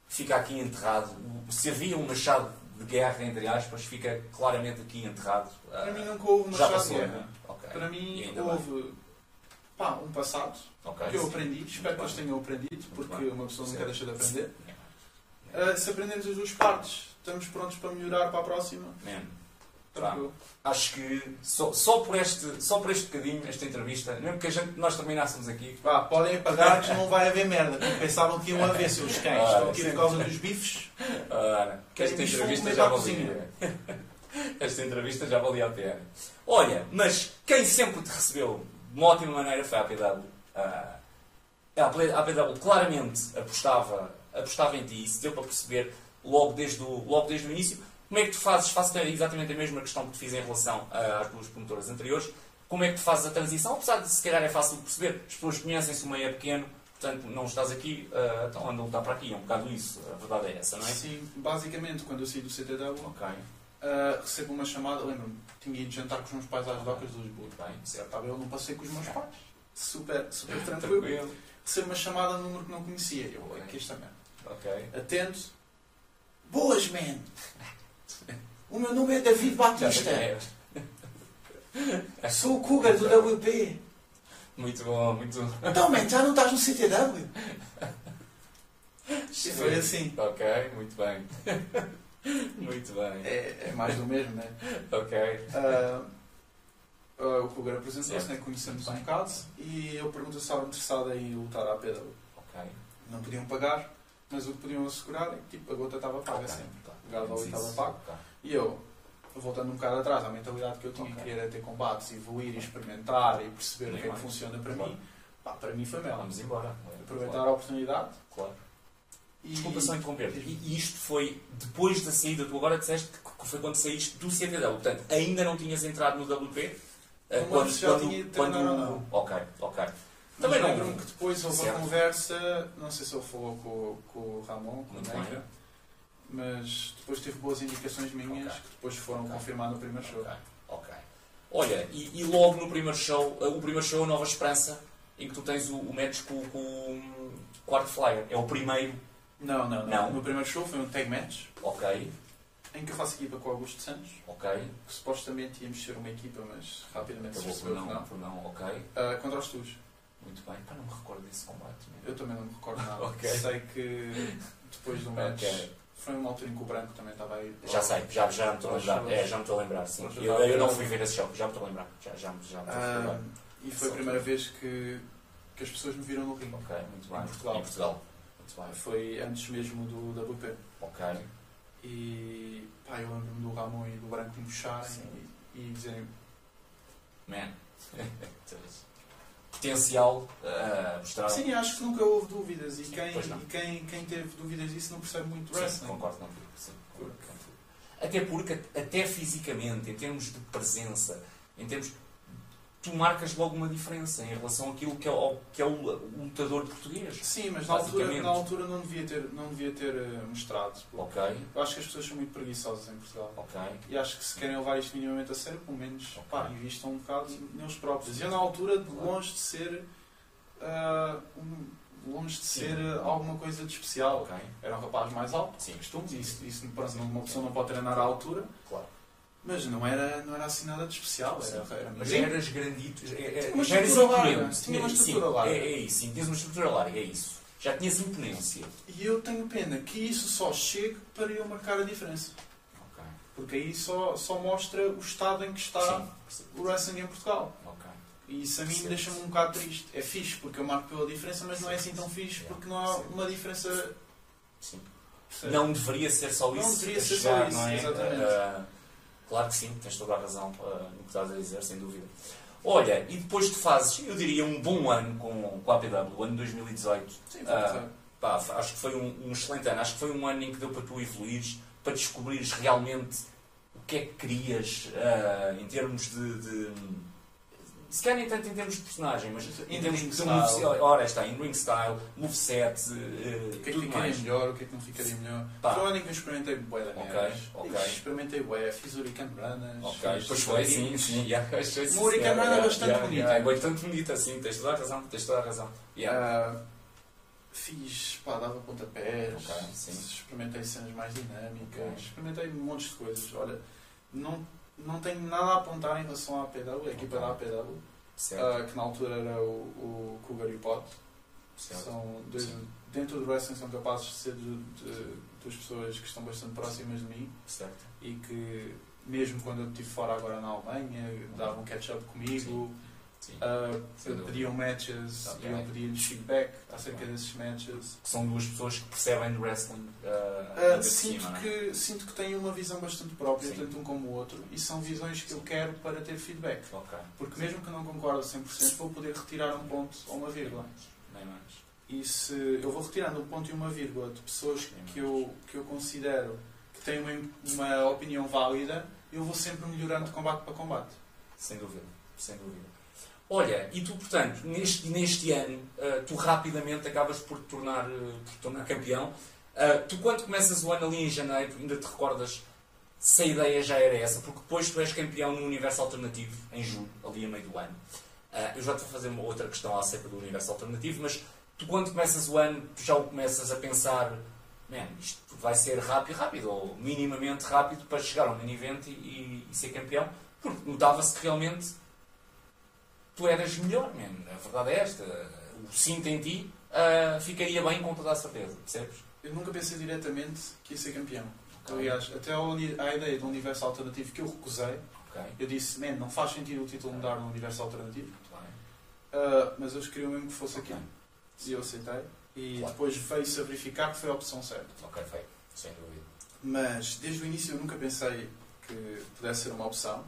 fica aqui enterrado. Se havia um machado de guerra, entre aspas, fica claramente aqui enterrado. ah, Para mim nunca houve chave passou, de guerra. né? Ok. Para mim bem. houve pá, um passado Ok, que eu sim. aprendi, espero que eles tenham aprendido, porque bem. uma pessoa nunca deixa de aprender. Ah, se aprendemos as duas partes, estamos prontos para melhorar para a próxima. Tranquilo. acho que só, só, por este, só por este bocadinho, esta entrevista, mesmo que a gente, nós terminássemos aqui, Vá, podem apagar que não vai haver merda. Porque pensavam que iam haver seus cães. Ah, Estão aqui por causa dos bifes. Ah, que esta entrevista já valia. Esta entrevista já valia a pena. Olha, mas quem sempre te recebeu de uma ótima maneira foi a APW. Ah, a APW claramente apostava, apostava em ti, isso deu para perceber logo desde o, logo desde o início. Como é que tu fazes, faço exatamente a mesma questão que te fiz em relação às duas promotoras anteriores, como é que tu fazes a transição, apesar de se calhar é fácil de perceber, as pessoas conhecem-se, o meio é pequeno, portanto não estás aqui, ah, então anda a lutar para aqui, é um bocado isso, a verdade é essa, não é? Sim, basicamente, quando eu saí do CTW, Ok, ah, recebo uma chamada. Lembro-me, tinha ido jantar com os meus pais às docas de Lisboa. bem, certo. Eu num passeio com os meus pais. Super, super tranquilo. Tranquilo. Recebo uma chamada de número que não conhecia. Eu, Ok. é que esta merda. Ok. Atento. Boas, man! O meu nome é David Batista. quem Sou o Cougar do WP. é. Muito bom, muito Então, man, já não estás no CTW? E foi assim. Ok, muito bem. muito bem. É, é mais do mesmo, né? Ok. Ah, ah, o Cougar apresentou-se, né? conhecemos um bocado, e eu pergunto se estava interessado em lutar à. Ok. Não podiam pagar, mas o que podiam assegurar é que tipo, a gota estava paga Ok, sempre. tá. O gado ali estava pago. E eu, voltando um bocado atrás, à mentalidade que eu tinha, Ok. que queria ter combates, evoluir, experimentar e perceber o que é que funciona para Claro. mim, pá, para mim foi mel. Vamos embora. Aproveitar Claro. a oportunidade claro. e. Desculpa só interromper. E e isto foi depois da saída, tu agora disseste que foi quando saíste do CTW. Portanto, ainda não tinhas entrado no WP? Não lembro se já tinha ou não. Ok, ok. Mas Também não- lembro-me que depois houve Certo. uma conversa, não sei se ele falou com, com o Ramon, com o Negra, mas depois teve boas indicações minhas Ok. que depois foram Ok. confirmar no primeiro show. Ok, ok. Olha, e, e logo no primeiro show, eh, o primeiro show é Nova Esperança, em que tu tens o, o match com, com o Quarto Flyer. É o primeiro, Não, não, não, Não. O meu primeiro show foi um tag match, ok, em que eu faço equipa com o Augusto Santos, ok. que supostamente íamos ser uma equipa, mas rapidamente se Acabou por percebeu que não, por não, ok. Ah, contra os Tus. Muito bem. Pá, não me recordo desse combate. mesmo. Eu também não me recordo nada. Ok. Sei que depois do match Ok. foi uma altura em que o Branco também estava aí. Já sei, já, já me estou a lembrar. É, já me estou a lembrar, sim. Eu, eu não fui ver esse show, já me estou a lembrar. Já, já, já me estou a Ah, e foi a primeira vez que, que as pessoas me viram no ringue. Ok, muito bem. Em Portugal. Em Portugal. Muito bem. Foi antes mesmo do WP. Ok. E pá, eu lembro-me do Ramon e do Branco me puxarem e, e dizerem Man. potencial a mostrar. Sim, acho que nunca houve dúvidas e quem, não. e quem, quem teve dúvidas disso não percebe muito Sim, wrestling. concordo contigo. Sim, concordo. Até porque, até fisicamente, em termos de presença, em termos. Tu marcas logo uma diferença em relação àquilo que é o, que é o lutador português. Sim, mas na altura, na altura não devia ter, não devia ter eh, mostrado. Ok, Eu acho que as pessoas são muito preguiçosas em Portugal. ok. E acho que se querem levar isto minimamente a sério, pelo menos Ok. pá, invistam um bocado neles próprios. Eu na altura, de longe de ser ah, um- longe de Sim. ser ah, alguma coisa de especial. Ok, Era um rapaz mais alto, Sim. costume, isso, isso não- uma pessoa não pode treinar à altura, claro. Mas não era, não era assim nada de especial. Era, era Mas miúdo. eras grandito, uma já eras estrutura larga, imponente. tinha uma Sim, estrutura larga. É, é isso, sim, tinhas uma estrutura larga, é isso. Já tinhas imponência. E eu tenho pena que isso só chegue para eu marcar a diferença. Ok. Porque aí só, só mostra o estado em que está Sim, o wrestling em Portugal. Ok. E isso a mim deixa-me um bocado triste. É fixe porque eu marco pela diferença, mas não é assim tão fixe porque não há uma diferença. Sim. Não deveria ser só Não isso. deveria a ser chegar, só isso, não é? exatamente. Ah, claro que sim, tens toda a razão ah, no que estás a dizer, sem dúvida. Olha, e depois tu fazes, eu diria, um bom ano com, com a APW, o ano 2018. Sim, foi, Pá, acho que foi um, um excelente ano. Acho que foi um ano em que deu para tu evoluires, para descobrires realmente o que é que querias ah, em termos de, de- Se calhar nem tanto em termos de personagem, mas em In termos de style. moveset. Ora, está, em ring style, moveset, eh, o que é que ficaria mais. melhor, o que é que não ficaria melhor. Pá. Foi ano em que eu experimentei bué da Ok, merdas. ok. Ixi, Experimentei bué, fiz Hurricane Branas. Ok, pois foi, sim, sim. Yeah, Uma. Run é bastante Yeah, bonita. yeah, É bastante bonita, sim, tens toda a razão, tens toda a razão. Yeah. Ah, fiz, pá, dava pontapés, Ok, sim. experimentei cenas mais dinâmicas, experimentei montes de coisas. Olha, não, não tenho nada a apontar em relação à APW, a equipa da APW, certo, ah, que na altura era o, o Cougar e o Pot. certo. São dois, Sim. dentro do wrestling são capazes de ser de, de- duas pessoas que estão bastante próximas de mim certo. e que mesmo quando eu estive fora agora na Alemanha davam catch-up comigo, Sim. Dúvida. pediam matches, Ok. pediam, pediam feedback acerca Bem. desses matches. São duas pessoas que percebem de wrestling ainda de sinto, cima, é? que, sinto que têm uma visão bastante própria, Sim. tanto um como o outro, e são visões que eu quero para ter feedback. Ok. Porque mesmo que eu não concordo a 100%, vou poder retirar um ponto ou uma vírgula. Nem mais. E se eu vou retirando um ponto e uma vírgula de pessoas que eu, que eu considero que têm uma, uma opinião válida, eu vou sempre melhorando de combate para combate. Sem dúvida, sem dúvida. Olha, e tu, portanto, neste, neste ano, ah, tu rapidamente acabas por te tornar, ah, por te tornar campeão. Ah, tu, quando começas o ano ali em janeiro, ainda te recordas se a ideia já era essa? Porque depois tu és campeão no Universo Alternativo, em julho, ali a meio do ano. Eu já te vou fazer uma outra questão acerca do Universo Alternativo, mas tu, quando começas o ano, tu já o começas a pensar, man, isto vai ser rápido, rápido, ou minimamente rápido para chegar ao main event e, e- e ser campeão, porque notava-se que realmente tu eras melhor, man. A verdade é esta. O cinto em ti ah, ficaria bem com toda a certeza, percebes? Eu nunca pensei diretamente que ia ser campeão. Ok. Aliás, até a, ideia do universo alternativo que eu recusei, Ok, eu disse, man, não faz sentido o título mudar no universo alternativo. Ah, mas eles queriam mesmo que fosse Ok. aquilo. E eu aceitei. E Claro. depois veio-se a verificar que foi a opção certa. Ok, feito, sem dúvida. Mas desde o início eu nunca pensei que pudesse ser uma opção.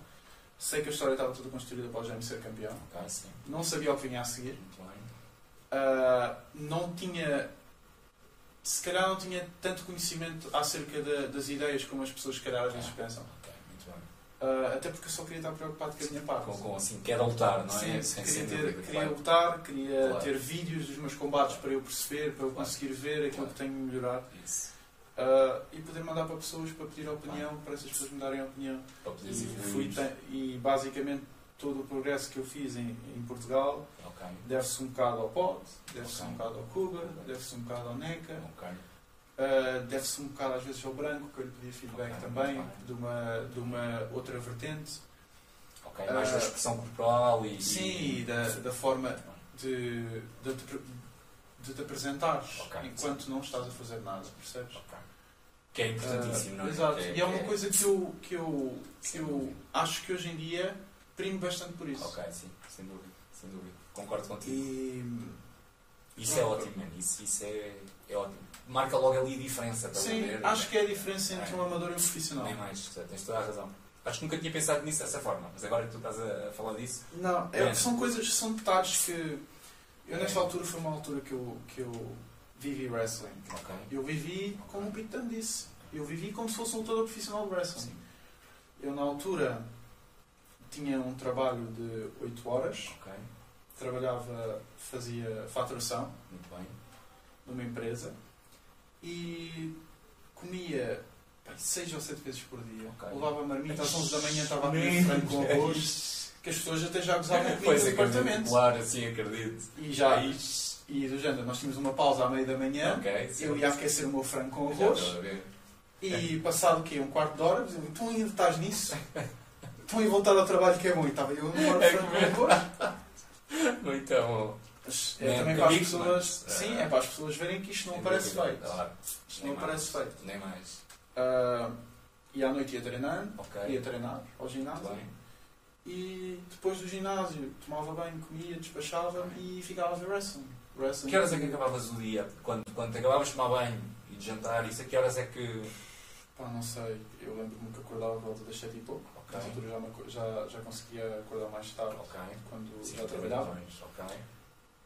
Sei que a história estava toda construída para o Jaime ser campeão. Ok, sim, Não sabia o que vinha a seguir. Ah, não tinha. Se calhar não tinha tanto conhecimento acerca da- das ideias como as pessoas, se calhar, às vezes pensam. Ok, muito bem. Ah, até porque eu só queria estar preocupado com a minha parte. Com, com assim, quer lutar, não é? Sim, queria, ter, dúvida, queria claro. lutar, queria Claro. ter vídeos dos meus combates para eu perceber, para eu Claro. conseguir ver aquilo que tenho de melhorar Isso, ah, e poder mandar para pessoas para pedir opinião, para essas pessoas me darem opinião. E, fui e basicamente todo o progresso que eu fiz em, em Portugal Ok, deve-se um bocado ao Pod, deve-se Ok. um bocado ao Cougar, deve-se um bocado ao NECA, ok. ah, deve-se um bocado às vezes ao Branco, que eu lhe pedi feedback também, de uma, de uma outra vertente. Ok, mais da Ah, expressão corporal e... Sim, e- da, da forma de, de, te, pre- de te apresentares enquanto não estás a fazer nada, percebes? Que é importantíssimo, Ah, não é? Exato, Que e é uma que coisa que eu, que eu, que eu acho que hoje em dia primo bastante por isso. Ok, sim, sem dúvida, sem dúvida. Concordo contigo. E Isso é ótimo, man. Isso, isso é, é ótimo. Marca logo ali a diferença, estás a sim, ver? acho que é a diferença entre um amador e um profissional. Nem mais, tens toda a razão. Acho que nunca tinha pensado nisso dessa forma, mas agora que tu estás a, falar disso. Não, é, É. são coisas, são detalhes que. Eu É. nesta altura foi uma altura que eu, que eu vivi wrestling. Ok. Eu vivi como o Pitan disse. Eu vivi como se fosse um lutador profissional de wrestling. Sim. Eu na altura tinha um trabalho de 8 horas, Ok. trabalhava, fazia faturação Muito bem. numa empresa e comia 6 ou 7 vezes por dia. Ok. Levava marmita às 11 da manhã, estava a comer frango com arroz, que as pessoas até já gozavam comigo no departamento. Claro, assim acredito. E já, Ixi. E do género, nós tínhamos uma pausa à meia da manhã, Ok. sim. eu ia aquecer o meu frango com arroz, e passado o quê? Um quarto de hora, diziam, tu ainda estás nisso? Estão a voltar ao trabalho que é bom. E estava eu hora É frango com arroz. Muito bom. Nem é também para as pessoas. mas, Sim, ah, é para as pessoas verem que isto não parece feito. Claro. Isto não parece feito. Nem mais. Ah, e à noite ia treinar, Ok. ia treinar ao ginásio. E depois do ginásio tomava banho, comia, despachava e ficava a ver wrestling. Wrestling. Que horas é que acabavas o dia? Quando, quando acabavas de tomar banho e de jantar, isso a que horas é que. Pá, não sei. Eu lembro-me que acordava à volta das 7 e pouco. Ok. Nessa altura já, me já, já conseguia acordar mais tarde Ok. quando Sim, já trabalhava. Ok.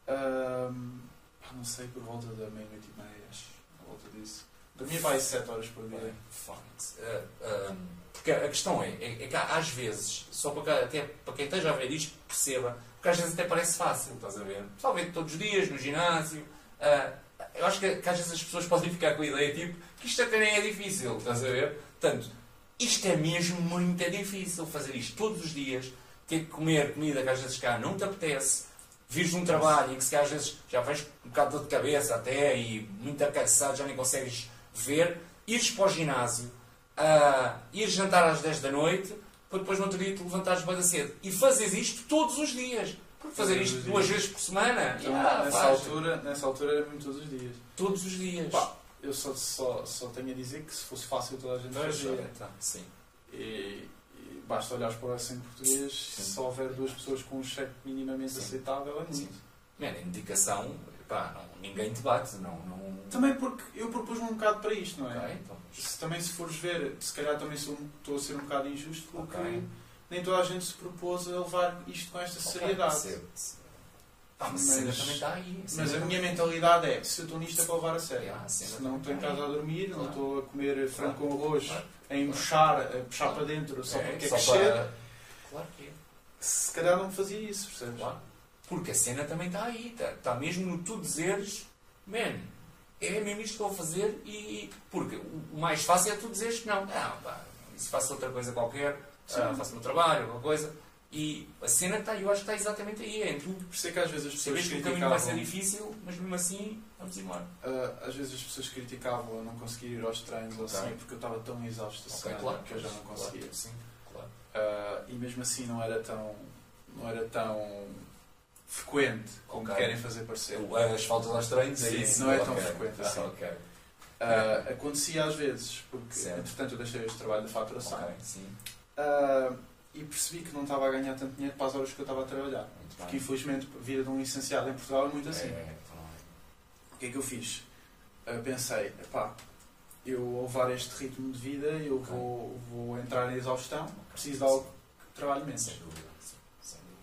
Ahm, pá, não sei, por volta da meia-noite e meia, acho. Por volta disso. Dormia para aí 7 horas por dia. Bem, fónix. Ah, ah, porque a questão é, é, é que às vezes, só para, até para quem esteja a ver isto, perceba, porque às vezes até parece fácil, estás a ver? Talvez todos os dias, no ginásio. ah, eu acho que, que às vezes as pessoas podem ficar com a ideia tipo que isto até nem é difícil, estás a ver? Portanto, isto é mesmo muito difícil fazer isto todos os dias, ter que comer comida que às vezes cá não te apetece, vires de um trabalho em que se às vezes já vais um bocado de dor de cabeça até e muito cansado, já nem consegues ver, ires para o ginásio, ah, ires jantar às 10 da noite, para depois no outro dia te levantares bem cedo. E fazes isto todos os dias. Porque fazer Todos isto duas vezes por semana, Então, yeah, nessa, faz. altura, nessa altura era mesmo todos os dias. todos os dias. Pá, eu só, só, só tenho a dizer que se fosse fácil toda a gente fazia. tá, sim. E, e basta olhar para o wrestling português, Sim. se houver duas pessoas com um cheque minimamente Sim. aceitável, é muito. Sim. Man, em dedicação, pá, não, ninguém te bate, não. não... Também porque eu propus-me um bocado para isto, não é? Ok, então, Se, também se fores ver, se calhar também sou, estou a ser um bocado injusto porque Ok. nem toda a gente se propôs a levar isto com esta ok, seriedade. percebo-te. Pá, mas a Mas- aí. Mas a minha mentalidade é, se eu estou nisto é para levar a sério. Ah, cena se não estou em também casa a dormir, não Claro. estou a comer frango Claro. com arroz, Claro. a embuchar, a puxar para dentro só É, porque é só crescer, para- Claro que é. se calhar não fazia isso, percebes? Claro. Porque a cena também está aí, está, está mesmo no tu dizeres, man, é mesmo isto que vou fazer e. Porque o mais fácil é tu dizeres que não, não, pá, isso faço outra coisa qualquer, ah, faço meu trabalho, alguma coisa. E a cena está, eu acho que está exatamente aí, é em tu Por isso é que às vezes as pessoas sabes que o caminho vai ser difícil, mas mesmo assim, vamos embora. ah, às vezes as pessoas criticavam eu não conseguir ir aos treinos ou Ok. assim, porque eu estava tão exausto a Ok, semana claro. que eu já não Claro, conseguia. sim, claro. Ah, e mesmo assim não era tão, não era tão frequente como Ok. querem fazer parecer. As faltas aos treinos é Sim, isso. não é tão ok. frequente assim. Ah, ok. Ah, acontecia às vezes, porque Certo. entretanto eu deixei este trabalho de faturação. Ah, e percebi que não estava a ganhar tanto dinheiro para as horas que eu estava a trabalhar. Muito Porque bem. infelizmente a vida de um licenciado em Portugal é muito assim. É, então, O que é que eu fiz? Ah, pensei, epá, eu levar este ritmo de vida eu vou, vou entrar em exaustão, preciso de algo que trabalhe menos. Sem dúvida.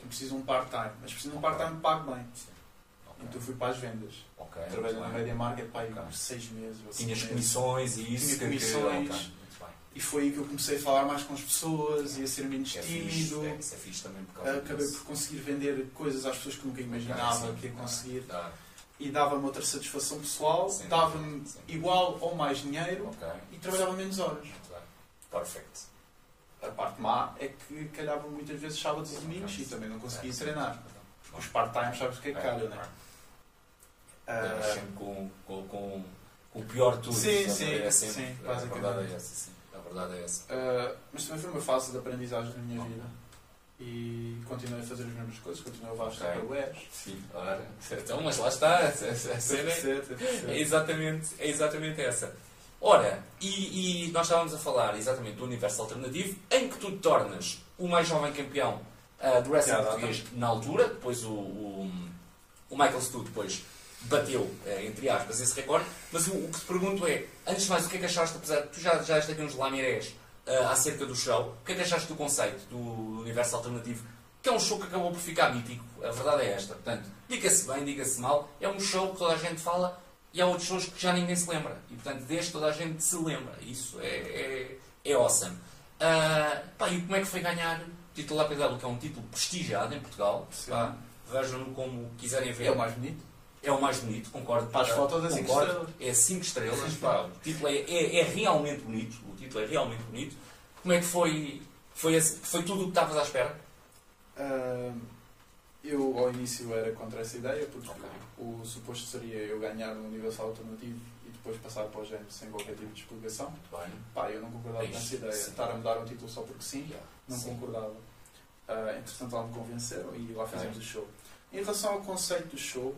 Eu preciso de um part-time, mas preciso de um part-time que pague bem. Sim. Ok. Então fui para as vendas. Ok, Trabalhei na. Media Market para aí Ok. uns 6 meses Tinhas meses. comissões e isso. Tinha que- que- comissões. bem. E foi aí que eu comecei a falar mais com as pessoas e a ser menos Que é tímido. é, isso é fixe também por causa Acabei disso. por conseguir vender coisas às pessoas que nunca imaginava que ia conseguir. Dá, E dava-me outra satisfação pessoal, dava-me igual ou mais dinheiro e trabalhava menos horas. Perfect. A parte má é que calhava muitas vezes sábados e domingos e também não conseguia É, treinar. Os part-times sabes o que é que calham, não é? Ah, sempre com, com, com, o pior de tudo. Sim, sim, é sempre, sim, a verdade é essa, sim. A verdade é essa. ah, mas também foi uma fase de aprendizagem na minha vida. E continuei a fazer as mesmas coisas, continuei a levar as Ok. Tupperwares. Sim, ora. Então, mas lá está. A, cena é- É exatamente, é exatamente essa. Ora, e, e nós estávamos a falar exatamente do universo alternativo, em que tu te tornas o mais jovem campeão ah, do wrestling português na altura, depois o, o, o Michael Stu depois bateu, eh, entre aspas, esse recorde, mas o, o que te pergunto é, antes de mais, o que é que achaste, apesar de tu já, já és aqui uns lamirés uh, acerca do show. O que é que achaste do conceito do universo alternativo? Que é um show que acabou por ficar mítico. A verdade é esta. Portanto, diga-se bem, diga-se mal. É um show que toda a gente fala e há outros shows que já ninguém se lembra. E portanto, deste toda a gente se lembra. Isso é, é, é awesome. Uh, pá, e como é que foi ganhar o título da PW, que é um título prestigiado em Portugal? Pá, Vejam-no como quiserem ver. É o mais bonito. É o mais bonito, concordo. Para as fotos é 5 estrelas. É 5 estrelas. pá, o título é, é, é, realmente bonito. O título é realmente bonito. Como é que foi? Foi, esse, foi tudo o que estavas à espera? Uh, eu ao início era contra essa ideia, porque okay. o suposto seria eu ganhar um universal alternativo e depois passar para o género sem qualquer tipo de explicação. Bem. Pá, eu não concordava com essa ideia. Sim. Estar a mudar um título só porque sim, yeah. não sim. concordava. Uh, entretanto lá me convenceram e lá fizemos o show. Em relação ao conceito do show,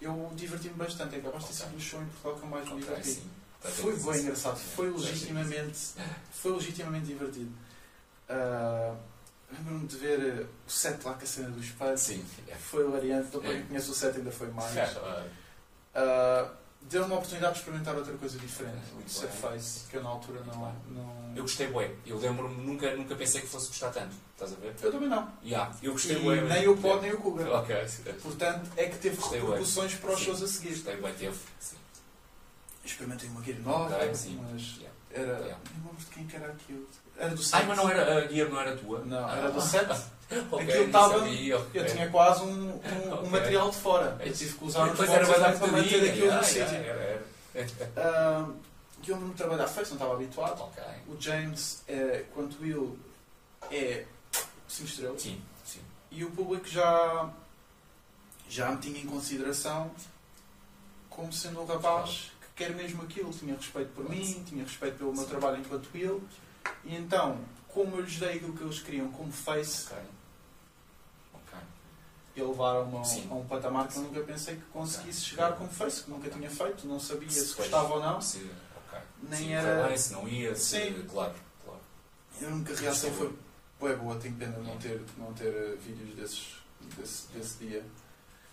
eu diverti-me bastante. É capaz de ter sido o show em Portugal que eu mais me diverti. Okay, foi bem engraçado, foi legitimamente, foi legitimamente divertido. Uh, Lembro-me de ver eh, o set lá com a cena do espelho. Sim. Foi hilariante. Então, para quem conhece o set, ainda foi mais. Uh, Deu uma oportunidade de experimentar outra coisa diferente. Muito set face, que eu na altura não, não. Eu gostei bem. Eu lembro-me, nunca, nunca pensei que fosse gostar tanto. Estás a ver? Eu também não. Yeah, eu gostei bem. Nem o Pod, nem o Cougar. Ok. Portanto, é que teve gostei repercussões para os shows a seguir. Gostei bem, teve. Sim. Experimentei uma Gear nova, okay, mas era. Yeah. Não lembro de quem que era aquilo. Era do 7. Ai, mas não era, a Gear não era tua? Não, era ah. do 7. okay, Aquilo estava. Eu tinha quase um, um, okay. um, material de fora. Eu tive que usar uns boxes para manter aquilo no sítio. Uh, eu me trabalhar feito, não estava habituado. Okay. O James, é, quanto ele, é 5 estrelas. Sim, sim. E o público já, já me tinha em consideração como sendo um rapaz que quer mesmo aquilo. Tinha respeito por mim, tinha respeito pelo meu trabalho enquanto ele. E então, como eu lhes dei aquilo que eles queriam como face, okay. Okay. elevaram-me a, a, um patamar que eu nunca pensei que conseguisse okay. chegar como face, que nunca tinha feito, não sabia se, se gostava ou não. Sim. Nem Sim, era. Se não ia, se... Sim. claro, claro. A única reação foi Ué, boa, tenho pena de não ter, não ter uh, vídeos desses, desse, desse dia.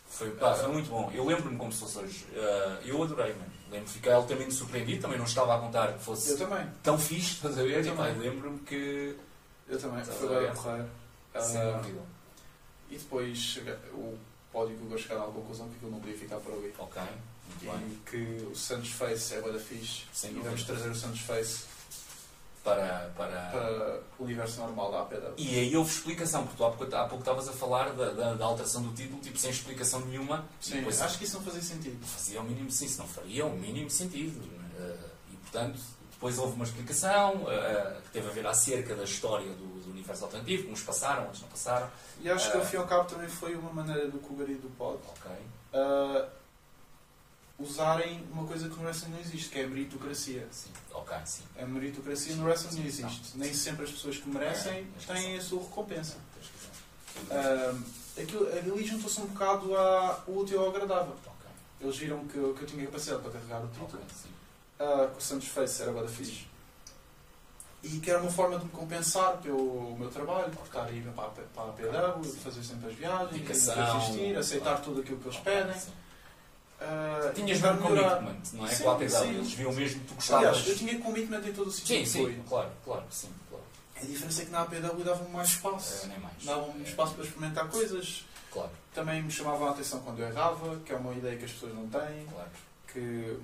Foi, pá, foi muito bom. Eu lembro-me como se fosse hoje. Uh, eu adorei, mano. Lembro-me, fiquei altamente surpreendido. Também não estava a contar que fosse eu também. tão fixe, estás a ver? E, pá, lembro-me que. Eu também, foi bem a correr. Uh, e depois o pódio que eu chegaram à conclusão que aquilo não podia ficar por ali. Ok. Muito e bem. que o Santos Face é da fixe. Sem e vamos trazer o Santos Face para, para... para o universo normal da APW. E aí houve explicação, porque tu há pouco, há pouco estavas a falar da, da, da, alteração do título, tipo, sem explicação nenhuma. Sim, depois, acho que isso não fazia sentido. Fazia o mínimo, sim, isso não faria o mínimo sentido. Uh, e, portanto, depois houve uma explicação uh, que teve a ver acerca da história do, do universo alternativo, como uns passaram, outros não passaram. E acho uh, que, ao fim e ao cabo, também foi uma maneira do Cougar e do Pod. Ok usarem uma coisa que no wrestling não existe, que é a meritocracia. Sim. Ok, sim. A meritocracia no wrestling não existe. Nem sempre as pessoas que merecem é, têm a sua recompensa. Uh, aquilo, ali juntou-se um bocado ao útil ao agradável. Okay. Eles viram que, que eu tinha capacidade para carregar o título. Okay, uh, que o Santos Face era bada fixe. E que era uma forma de me compensar pelo meu trabalho, por estar a ir para a, para a PW, fazer sempre as viagens, assistir, aceitar tudo aquilo que eles pedem. Uh, Tinhas mesmo commitment, não é? Sim, com a APW. Eles viam mesmo que tu gostavas. Aliás, eu tinha commitment em todo o sítio. Sim, sim, claro, claro, sim, claro. A diferença é que na APW davam mais espaço. É, nem mais. Davam é. espaço para experimentar coisas. Claro. Também me chamavam a atenção quando eu errava, que é uma ideia que as pessoas não têm. Claro. Que,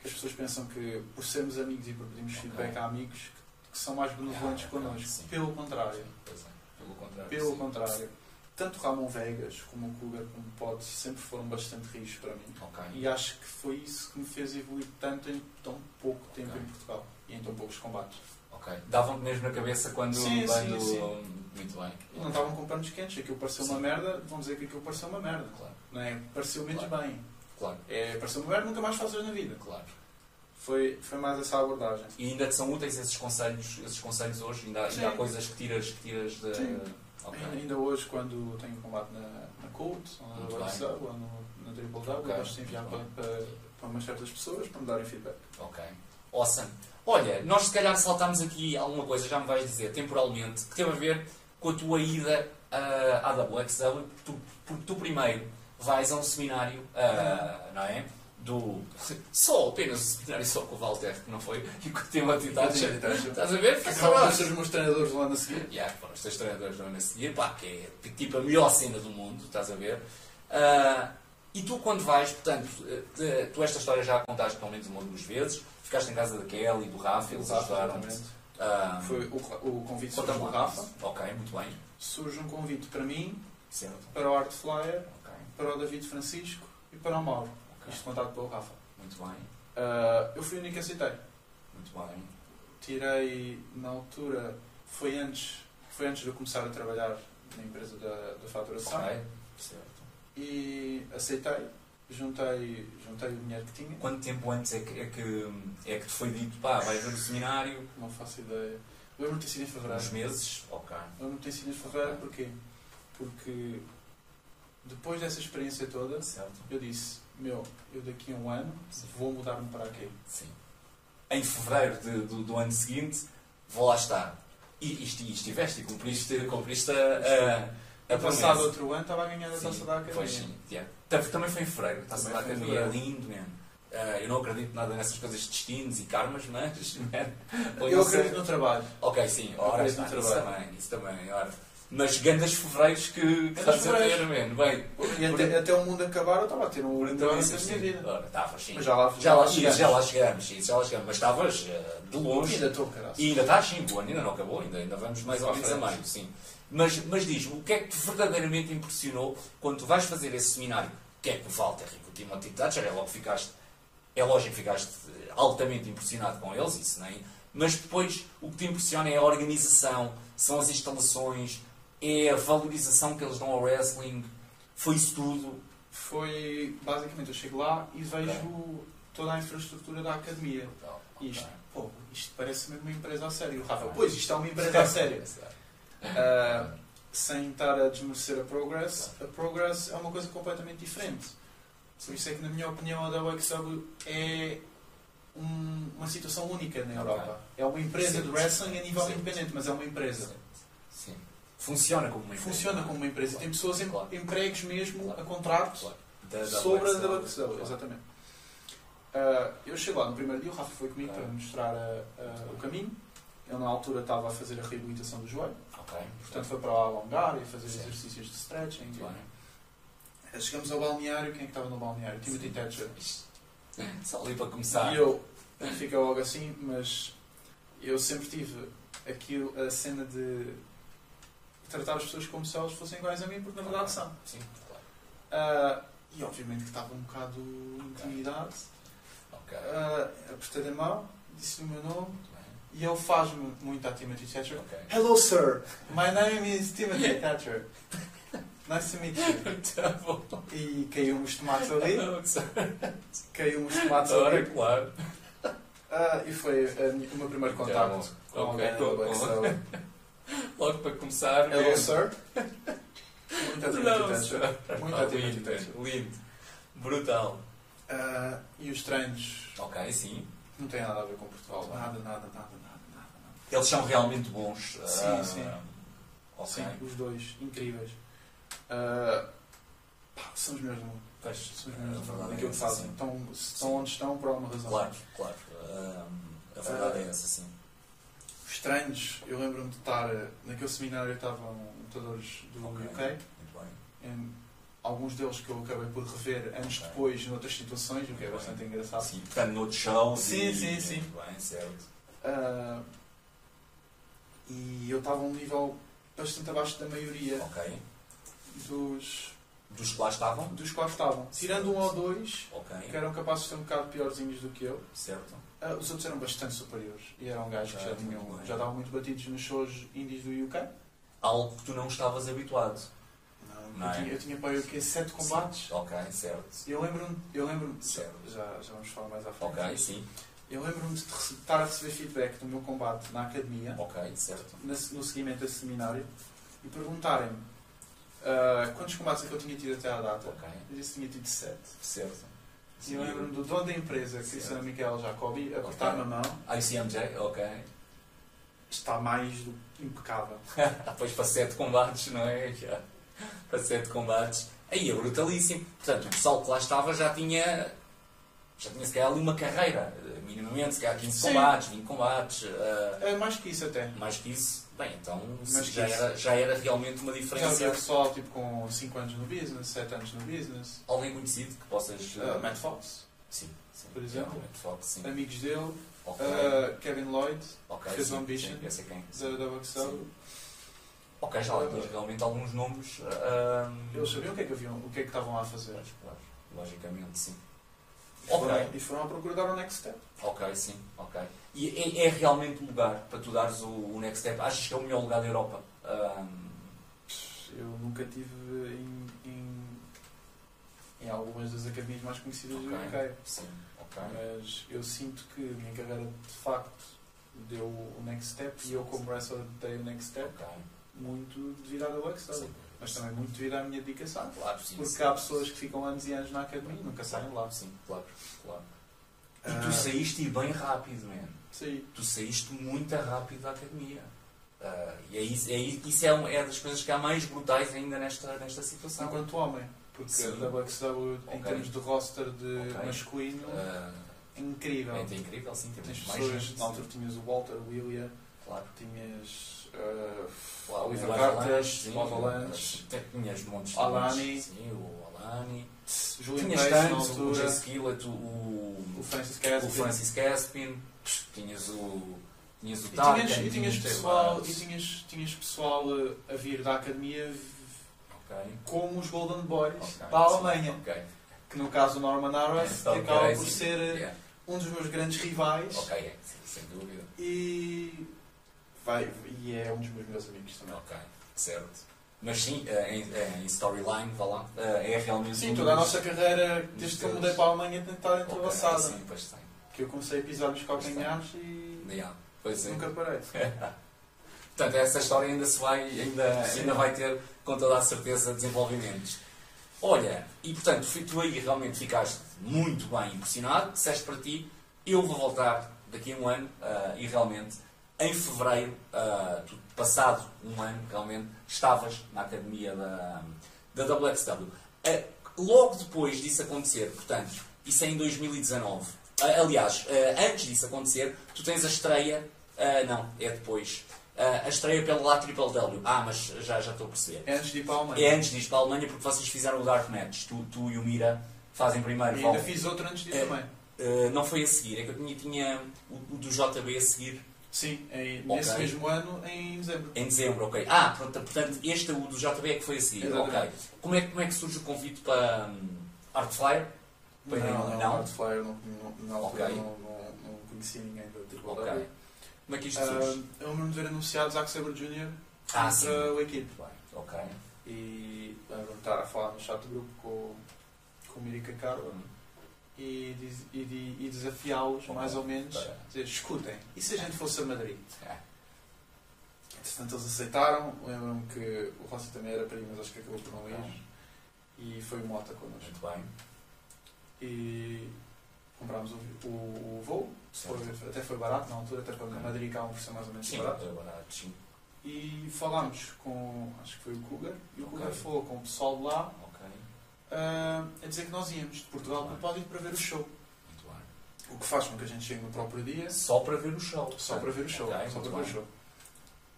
que as pessoas pensam que por sermos amigos e por pedirmos okay. feedback a amigos que, que são mais benevolentes ah, connosco. Sim. Pelo contrário. Sim, é. Pelo contrário. Pelo sim. contrário tanto Ramon Vegas como o Cougar como o Pod sempre foram bastante ricos para mim. Okay. E acho que foi isso que me fez evoluir tanto em tão pouco tempo okay. em Portugal e em tão poucos combates. Ok. Davam-te mesmo na cabeça quando. Sim, quando... sim, sim. Muito bem. E não estavam com panos quentes. Aquilo pareceu sim. uma merda, vão dizer que aquilo pareceu uma merda. Claro. Não é? Pareceu menos claro. bem. Claro. É, pareceu uma merda, nunca mais fazes na vida. Claro. Foi, foi mais essa abordagem. E ainda te são úteis esses conselhos, esses conselhos hoje? Ainda, ainda há coisas que tiras, que tiras de. Okay. Ainda hoje, quando tenho combate na, na Cult, ou na WhatsApp, ou no, no Triple W, okay. gosto de enviar para, para, para umas certas pessoas para me darem feedback. Ok. Awesome. Olha, nós se calhar saltámos aqui alguma coisa, já me vais dizer, temporalmente, que teve a ver com a tua ida uh, à WXW, porque tu, porque tu primeiro vais a um seminário, uh, não é? Do. Só apenas o seminário só com o Walter, que não foi, e o Timothy Thatcher. Timothy Thatcher. Estás a ver? Que acabaram lá. de ser os meus treinadores do ano a seguir. Yeah, foram os teus treinadores do ano a seguir, pá, que é tipo a melhor cena do mundo, estás a ver? Ah, e tu quando vais, portanto, eh, tu esta história já a contaste pelo menos uma ou duas vezes, ficaste em casa da Kelly e do Rafa, eles Rafa, ajudaram exatamente. Ah, Foi o, o convite surge do. Rafa. Ok, muito bem. Surge um convite para mim, Certo. para o Art Flyer, Ok, para o David Francisco e para o Mauro. Isto contado pelo Rafa. Muito bem, Ah, eu fui o único que aceitei. muito bem. Tirei, na altura, foi antes, foi antes de eu começar a trabalhar na empresa da, da faturação Ok, certo. e aceitei, juntei, juntei o dinheiro que tinha. Quanto tempo antes é que, é que, é que te foi dito, pá, vais ver o seminário? Não faço ideia. Lembro-me de ter sido em fevereiro. Uns meses? Ok. Lembro-me de ter sido em fevereiro porquê? Porque depois dessa experiência toda, Certo. eu disse, meu, eu daqui a um ano vou mudar-me para aqui. Sim. Em fevereiro de- do, do ano seguinte, vou lá estar. E, e, esti- estiveste e cumpriste, cumpriste a, a, a Passado outro ano estava a ganhar a Sim, taça da academia. Pois sim, yeah. Também- foi em fevereiro, a taça da foi academia, é lindo, man. Ah, eu não acredito nada nessas coisas de destinos e karmas, mas. man, Eu acredito no trabalho. Ok, sim, ora, está, no isso trabalho. também, isso também, ora. Mas grandes fevereiros que, estás a ter, fevereiros. man. Bem, E até, até o mundo acabar eu estava a ter um por então, ano da minha sim. vida. Ora, estavas sim. Mas já lá, Já lá, chegamos. já lá chegamos, sim, já lá chegamos. Mas estavas eh, de E longe. ainda estou, caralho. E ainda está assim, o ano ainda não acabou, ainda, ainda vamos mais ou menos a frente. meio, sim. Mas, mas diz-me, o que é que te verdadeiramente impressionou quando tu vais fazer esse seminário? O que é que o Walter e o Timothy Thatcher, é logo que ficaste, é lógico que ficaste eh, altamente impressionado com eles, isso nem. Mas depois o que te impressiona é a organização, são as instalações, é a valorização que eles dão ao wrestling, foi isso tudo. Foi, basicamente, eu chego lá e vejo toda a infraestrutura da academia. E isto, pô, isto parece mesmo uma empresa a sério. O Rafa, pois, isto é uma empresa a sério. Ah, sem estar a desmerecer a Progress, a Progress é uma coisa completamente diferente. Por isso é que, na minha opinião, a WXW é um- uma situação única na Europa. É uma empresa de Sim. wrestling a nível Sim. independente, mas é uma empresa. Sim. Funciona como uma empresa. Funciona como uma empresa. Tem pessoas em Claro. empregos mesmo Claro. a contrato Claro. Da- sobre a WXW. Claro. Exatamente. Ah, eu chego lá no primeiro dia, o Rafa foi comigo Claro. para me mostrar ah, ah, o caminho. Ele, na altura, estava a fazer a reabilitação do joelho. Ok. Portanto, foi para lá alongar e fazer Sim. exercícios de stretching. Bem. Eh, Chegamos ao balneário. Quem é que estava no balneário? Timothy Thatcher. Só ali para começar. E eu fiquei logo assim, mas eu sempre tive aquilo, a cena de tratar as pessoas como se elas fossem iguais a mim, porque na verdade são. Sim, claro. Ah, e obviamente que estava um bocado intimidado. Ok. Ah, apertei a mão, disse-lhe o meu nome e ele faz-me muito a Timothy Thatcher. Ok. Hello, sir. My name is Timothy Thatcher. Nice to meet you. Bom. E caiu uns tomates ali. Só- Caiu uns tomates Ora, ali. claro. Ah, e foi minha- o meu primeiro contacto com Ok, alguém da. Logo para começar. Hello, mesmo. sir. Muito sir. Muito Ah, lindo, lindo. Brutal. Ah, e os treinos Ok, sim. não têm nada a ver com Portugal. Nada, nada, nada, nada, nada. Eles são realmente bons. Sim, Ah, sim. Ok. Sim, os dois, incríveis. Ah, pá, são os melhores do mundo. Pois, São os melhores do mundo. é Aquilo que fazem. sim. Estão, estão onde estão por alguma razão. Claro, claro. Ah, a verdade é essa, sim. Os treinos, eu lembro-me de estar eh, naquele seminário estavam lutadores do Ok. UK. Muito bem. em alguns deles que eu acabei por rever anos Ok. depois, noutras situações, o que é bastante engraçado. Sim, portanto, noutros shows. Sim, e- sim, sim. Muito bem, certo. Ah, e eu estava a um nível bastante abaixo da maioria Ok. dos, Dos que lá estavam? dos quais estavam. Tirando um ou dois Ok. que eram capazes de ser um bocado piorzinhos do que eu, Certo. Ah, os outros eram bastante superiores. E eram gajos que já, tinham, já estavam muito batidos nos shows indies do UK. Algo que tu não estavas habituado. Não, Não eu, é? tinha, eu tinha para o quê? Sete combates. Ok, certo. Eu lembro-me, eu lembro já, já vamos falar mais à frente. Ok, sim. Eu lembro-me de estar a receber feedback do meu combate na academia, Ok, certo. na- no seguimento desse seminário, e perguntarem-me ah, quantos combates é que eu tinha tido até à data. Ok, Eu disse que tinha tido sete. certo. E eu lembro-me do dono da empresa, que Certo. disse a Michael Jacobi, a apertar-me a mão, ICMJ, ok. está mais do que impecável. Depois para sete combates, não é? Já. Para sete combates. Aí é brutalíssimo. Portanto, o pessoal que lá estava já tinha já tinha se calhar ali uma carreira, eh, minimamente, se calhar 15 Sim. combates, 20 combates, eh, É mais que isso até. mais que isso. Bem, então que já, isso. era, já era realmente uma Já diferença. havia pessoal tipo, com 5 anos no business, 7 anos no business. Alguém conhecido que possas. Uh, Matt Fox, Sim, sim. por exemplo. Matt Fox, sim. amigos dele. Ok. Uh, Kevin Lloyd, ok, fez sim, Ambition. sim, sei quem. da, da Boxel. Ok, já lá tinhas realmente alguns nomes. ahm, Eles sabiam o que é que haviam, o que é que estavam lá a fazer. Claro, logicamente, sim. E foram, Ok. e foram à procura dar o next step. Ok, sim, ok. E é, é realmente o lugar para tu dares o, o next step? Achas que é o melhor lugar da Europa? Ahm, Eu nunca tive em, em, em algumas das academias mais conhecidas do Ok. UK. sim, ok. Mas eu sinto que a minha carreira de facto deu o next step e eu como wrestler dei o next step Ok, muito devido à sim. Mas também muito devido à minha dedicação. Claro, sim. Porque sim, há sim. pessoas que ficam anos e anos na academia e nunca saem lá. Sim, claro, claro. E Ah, tu saíste e bem rápido, man. Sim. Tu saíste muito rápido da academia. Ah, e é isso, é, isso é, um- é das coisas que há mais brutais ainda nesta, nesta situação. Enquanto homem. Porque Sim. a WXW, em Ok. termos de roster de Ok. masculino, Ah, é incrível. é incrível, sim, temos Tens mais pessoas, gente, na altura tinhas o Walter, o William, Claro. tinhas uh, o Carter, Avalanche, o eh, Tinhas montes de Alani. Sim, o Alani. Julian Tinhas tantos, o Jay Skillett, o, o, o Francis o Caspin. Francis Caspin. Tinhas o. Tinhas o E tinhas, e tinhas pessoal, e tinhas, tinhas pessoal uh, a vir da academia como os Golden Boys da Alemanha. Que no caso o Norman Arras que Ok, acaba por ser Yeah. um dos meus grandes rivais Ok, é, sem dúvida. e, vai, e é um dos meus melhores amigos também. Ok, certo. Mas sim, em, eh, em storyline, vá lá, é realmente. Sim, um toda a nossa carreira, desde que eu mudei para a Alemanha, tem estado entrelaçada. Sim, pois tem. Que eu comecei a pisar nos calcanhares e Yeah, Pois é. nunca parei. Portanto, essa história ainda se vai, ainda, Sim. ainda vai ter, com toda a certeza, desenvolvimentos. Olha, e portanto, tu aí realmente ficaste muito bem impressionado, disseste para ti, eu vou voltar daqui a um ano, ah, e realmente, em fevereiro, tu, passado um ano, realmente, estavas na academia da, da WXW. Ah, logo depois disso acontecer, portanto, isso é em 2019, ah, aliás, antes disso acontecer, tu tens a estreia, não, é depois, a estreia pela lá Triple W. Ah, mas já, já estou a perceber. É antes de ir para a Alemanha. É antes disto para a Alemanha porque vocês fizeram o Dark Match. Tu, tu e o Mira fazem primeiro. E ainda fiz outro antes disso É. também. Uh, não foi a seguir, é que eu tinha, tinha o, o do JB a seguir Sim, Ok. nesse mesmo ano, em dezembro. em dezembro, ok. Ah, pronto, portanto, este o do JB é que foi a seguir, Exatamente. ok. Como é, que- como é que surge o convite para hum, Art Flyer? Foi não, não, não? Art Flyer, não, não, na altura Ok. não, não, não conhecia ninguém da Triple Ok. Como é que isto surge? Ah, eu lembro-me de ver anunciado Zack Sabre Jr. Ah, sim. o equipe. Ok. E de estar a falar no chat do grupo com, com o Mirica Hum, e, e, e desafiá-los, mais ou menos, Para- dizer, escutem, e se a gente fosse a Madrid? é, Entretanto, eles aceitaram. Lembro-me que o Rossi também era primo, mas acho que acabou por não ir. E foi o Mota connosco. Muito bem. E comprámos o, o, o voo. Foi- até foi barato na altura, até para Ok. Madrid cá por ser mais ou menos Sim, barato. barato, sim. E falámos com, acho que foi o Cougar, e o Ok. Cougar falou com o pessoal de lá Ah, a dizer que nós íamos de Portugal para Pódio para ver o show. O que faz com que a gente chegue no próprio dia Só para ver o show. só para ver o show. Ok, só para ver o show.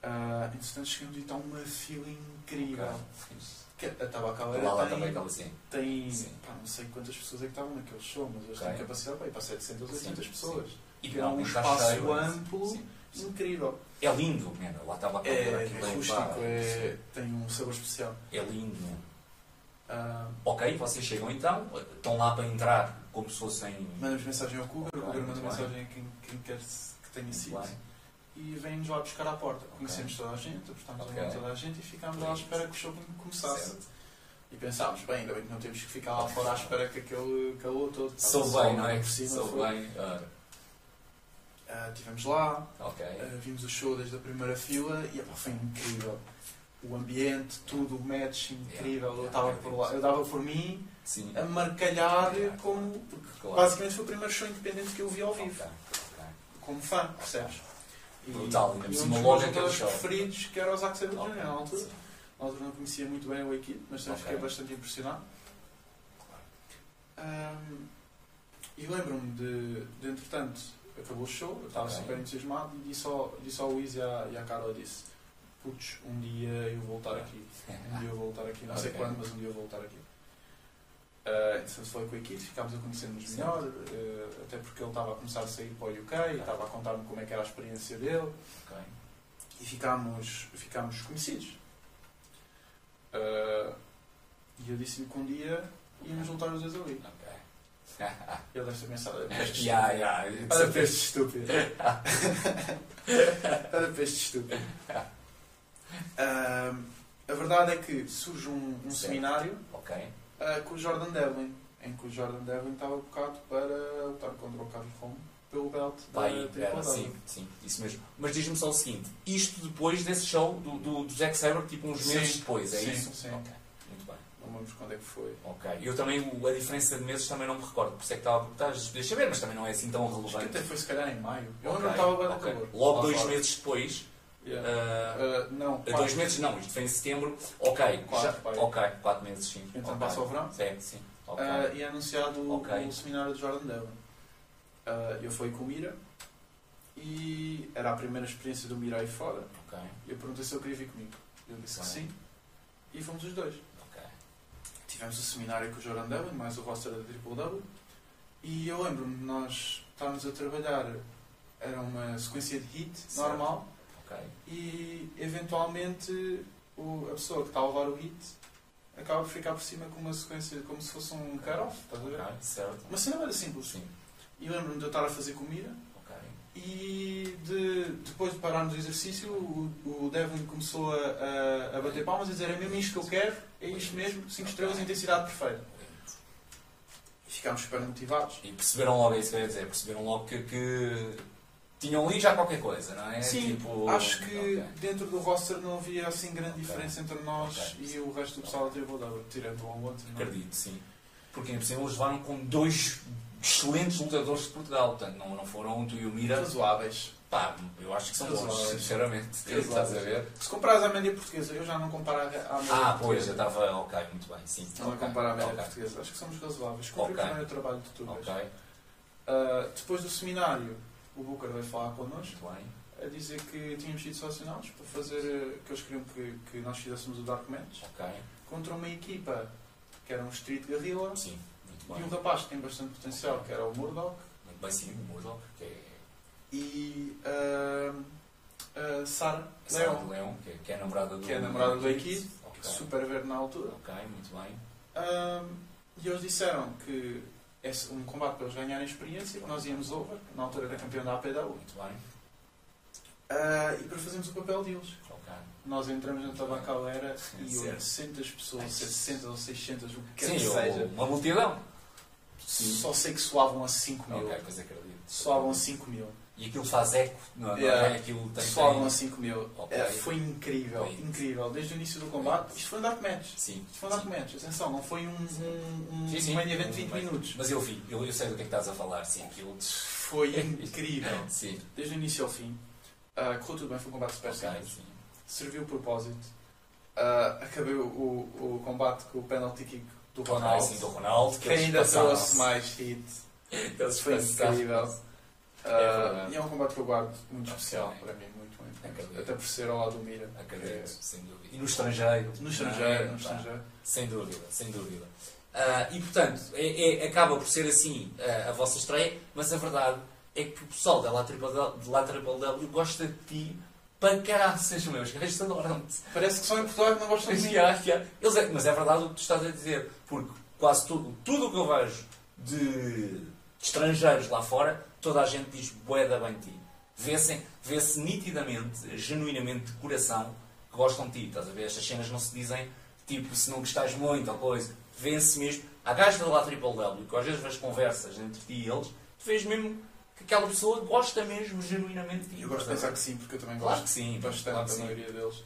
Ah, entretanto, chegamos e está uma fila incrível. Ok. Que a Tabacaleira Lá, tem, também, aquela assim. tem Sim. pá, não sei quantas pessoas é que estavam naquele show, mas eles Ok. têm capacidade para ir para 700 ou 800 Sim, pessoas. E Que é um espaço cheio, amplo, Sim, sim. incrível. É lindo, mano. Lá estava a É, é rústico, é, tem um sabor especial. é lindo, mano. Ah, Ok, vocês chegam então, estão lá para entrar como se fossem. mandamos mensagem ao Cougar, o Ok, Cougar manda mensagem a quem, quem quer que tenha sido. bem. E vem-nos lá buscar à porta. Conhecemos toda a gente, apostámos Ok. a toda a gente e ficámos lá à espera que o show começasse. Certo. E pensámos, bem, ainda bem que não temos que ficar lá fora à espera que aquele calor todo. Sou bem, não é? por cima, Sou bem. Ah, Ah, Estivemos lá, ah, vimos o show desde a primeira fila e epá, foi incrível. O ambiente, tudo, o match incrível. Yeah, Eu estava yeah, por lá, eu dava por mim Sim. a marcalhar Yeah. como. Porque Claro. basicamente foi o primeiro show independente que eu vi ao vivo, Ok, ok. como fã, percebes? E, Brutal, ainda por um cima logo aquele show. preferidos que era o Zack Sabre Ok, Jr. na altura. Na altura não conhecia muito bem o equipe, mas também Ok. fiquei bastante impressionado. Ahm, E lembro-me de, de, entretanto, acabou o show, eu estava super entusiasmado e disse ao, disse ao Luís e à, e à Carla, disse, putz, um dia eu vou voltar aqui. Um dia eu vou voltar aqui, não sei quando, mas um dia eu vou voltar aqui. Uh, entretanto, falei com a equipe, ficámos a conhecer-nos melhor, uh, até porque ele estava a começar a sair para o UK e estava a contar-me como é que era a experiência dele Ok. e ficámos, ficámos conhecidos. Uh, e eu disse-lhe que um dia íamos voltar os dois ali. Ok. Ele deve ter pensado, olha para este Ya, ya. Olha para este estúpido. Olha para este estúpido. Ahm, a verdade é que surge um, um seminário Ok. ah, com o Jordan Devlin, em que o Jordan Devlin estava bocado para lutar contra o Carlos Romo pelo belt da Vai, era, Triple W. sim, sim, isso mesmo. Mas diz-me só o seguinte: isto depois desse show do, do, do Zack Sabre, tipo uns Sim, meses depois, é sim, isso? sim. Ok, muito bem. Não lembro quando é que foi. Ok. Eu também, a diferença de meses também não me recordo, por isso é que estava a perguntar, podias saber, mas também não é assim tão Acho que relevante. até foi se calhar em maio. Eu Ok, não estava bem ok. calor. Logo dois fora. meses depois, Yeah. ah, Ah, não, dois quatro. meses não, isto foi em setembro, ok, Quatro, já, pai. ok, quatro meses sim. Então ok. passa o verão. Sim, sim. Ok. Ah, e é anunciado o- Ok. o seminário de Jordan Devlin. Ah, eu fui com o Mira e era a primeira experiência do Mira aí fora. ok, E eu perguntei se ele queria vir comigo. Ele disse que sim e fomos os dois. Tivemos o seminário com o Jordan Devlin, mais o roster da Triple W. E eu lembro-me de nós estávamos a trabalhar, era uma sequência de hit Certo. normal ok. e eventualmente o- a pessoa que está a levar o hit acaba por ficar por cima com uma sequência como se fosse um cut-off, estás a ver? Ok, certo. Uma cena era simples. Sim, E lembro-me de eu estar a fazer comida ok. e de, depois de pararmos o exercício, o, o Devlin começou a, a, a bater palmas e a dizer é mesmo isto que eu quero, é isto mesmo, 5 estrelas, intensidade perfeita. E ficámos super motivados. E perceberam logo, é isso que eu ia dizer, perceberam logo que, que tinham ali já qualquer coisa, não é? Sim, Tipo, acho que ok. dentro do roster não havia assim grande Ok. diferença entre nós Ok. e o resto do pessoal da Triple tirando um ao outro. não é? Acredito, sim. Porque ainda por cima eles levaram com dois excelentes lutadores de Portugal, portanto não, não foram tu e o Mira. Razoáveis. Pá, eu acho que são bons, sinceramente. Razoáveis. Estás a ver? Se comparas à média portuguesa, eu já não comparo à média Ah, pois, eu portuguesa. estava. Ok, muito bem, sim. Não a ok, comparar à média portuguesa. Acho que somos razoáveis. Cumprimos Ok. bem o trabalho de tu. Ok, Uh, depois do seminário, o Booker veio falar connosco a dizer que tínhamos sido selecionados para fazer, uh, que eles queriam que, que nós fizéssemos o Dark Match Ok, contra uma equipa que era um Street Guerrilla sim, muito e um rapaz que tem bastante potencial, que era o Murdoch, Muito bem, sim, o Murdoch, é e uh, uh, Sarah a Sara Leon, de Leão, que é, que é a namorada do que é namorada do Kid. Super verde na altura. ok, muito bem. Um, e eles disseram que é um combate para eles ganharem experiência, nós íamos over, na altura era campeão da Muito bem, uh, e para fazermos o papel deles. ok. Nós entramos na tabacalera e Certo. 800 pessoas, 700 ou 600, o que quer Sim, que seja, uma multidão. Sim. só sei que soavam a 5 mil. Ok, pois acredito. Soavam a 5 mil. E aquilo faz eco, não é? Yeah. Aquilo tem. Soavam a 5 mil. É, foi incrível, Foi. incrível. Desde o início do combate, isto foi um dark match. Sim. Isto foi um dark match, atenção, não foi um, um, um Sim, sim. main event de 20 Bem. minutos. Mas eu vi, eu, eu sei do que é que estás a falar, sim. Aquilo. Foi incrível. Sim. Desde o início ao fim. Ah, correu tudo bem, foi um combate super Ok, simples. sim. Serviu o propósito. Ah, acabei o, o, o combate com o penalty kick do Ronaldo. sim, do Ronaldo. que ainda trouxe mais hit. Eles Foi incrível. É Ah, e é um combate que eu guardo muito especial para mim, muito, muito. Até por ser ao lado do Mira. Acredito, sem dúvida. E no estrangeiro. No estrangeiro, não é? no estrangeiro. Sem dúvida, sem dúvida. Ah, e portanto, é- é- acaba por ser assim ah, a vossa estreia, mas a verdade é que o pessoal da La Triple W, gosta de ti para caraças, meus gajos adoram-te. Parece que só em Portugal é que não gostam de mim. Yeah, yeah. Eles é- mas é verdade o que tu estás a dizer, porque quase tudo, tudo o que eu vejo de, de estrangeiros lá fora, toda a gente diz boeda bem de ti. Vê-se vê nitidamente, genuinamente, de coração, que gostam de ti. Estás a ver? Estas cenas não se dizem tipo se não gostas muito ou coisa. Vê-se mesmo. Há gajos da lá Triple W que às vezes vês conversas entre ti e eles, tu vês mesmo que aquela pessoa gosta mesmo genuinamente de ti. Eu gosto de pensar que sim, porque eu também Claro gosto que sim, bastante claro que da sim. maioria deles.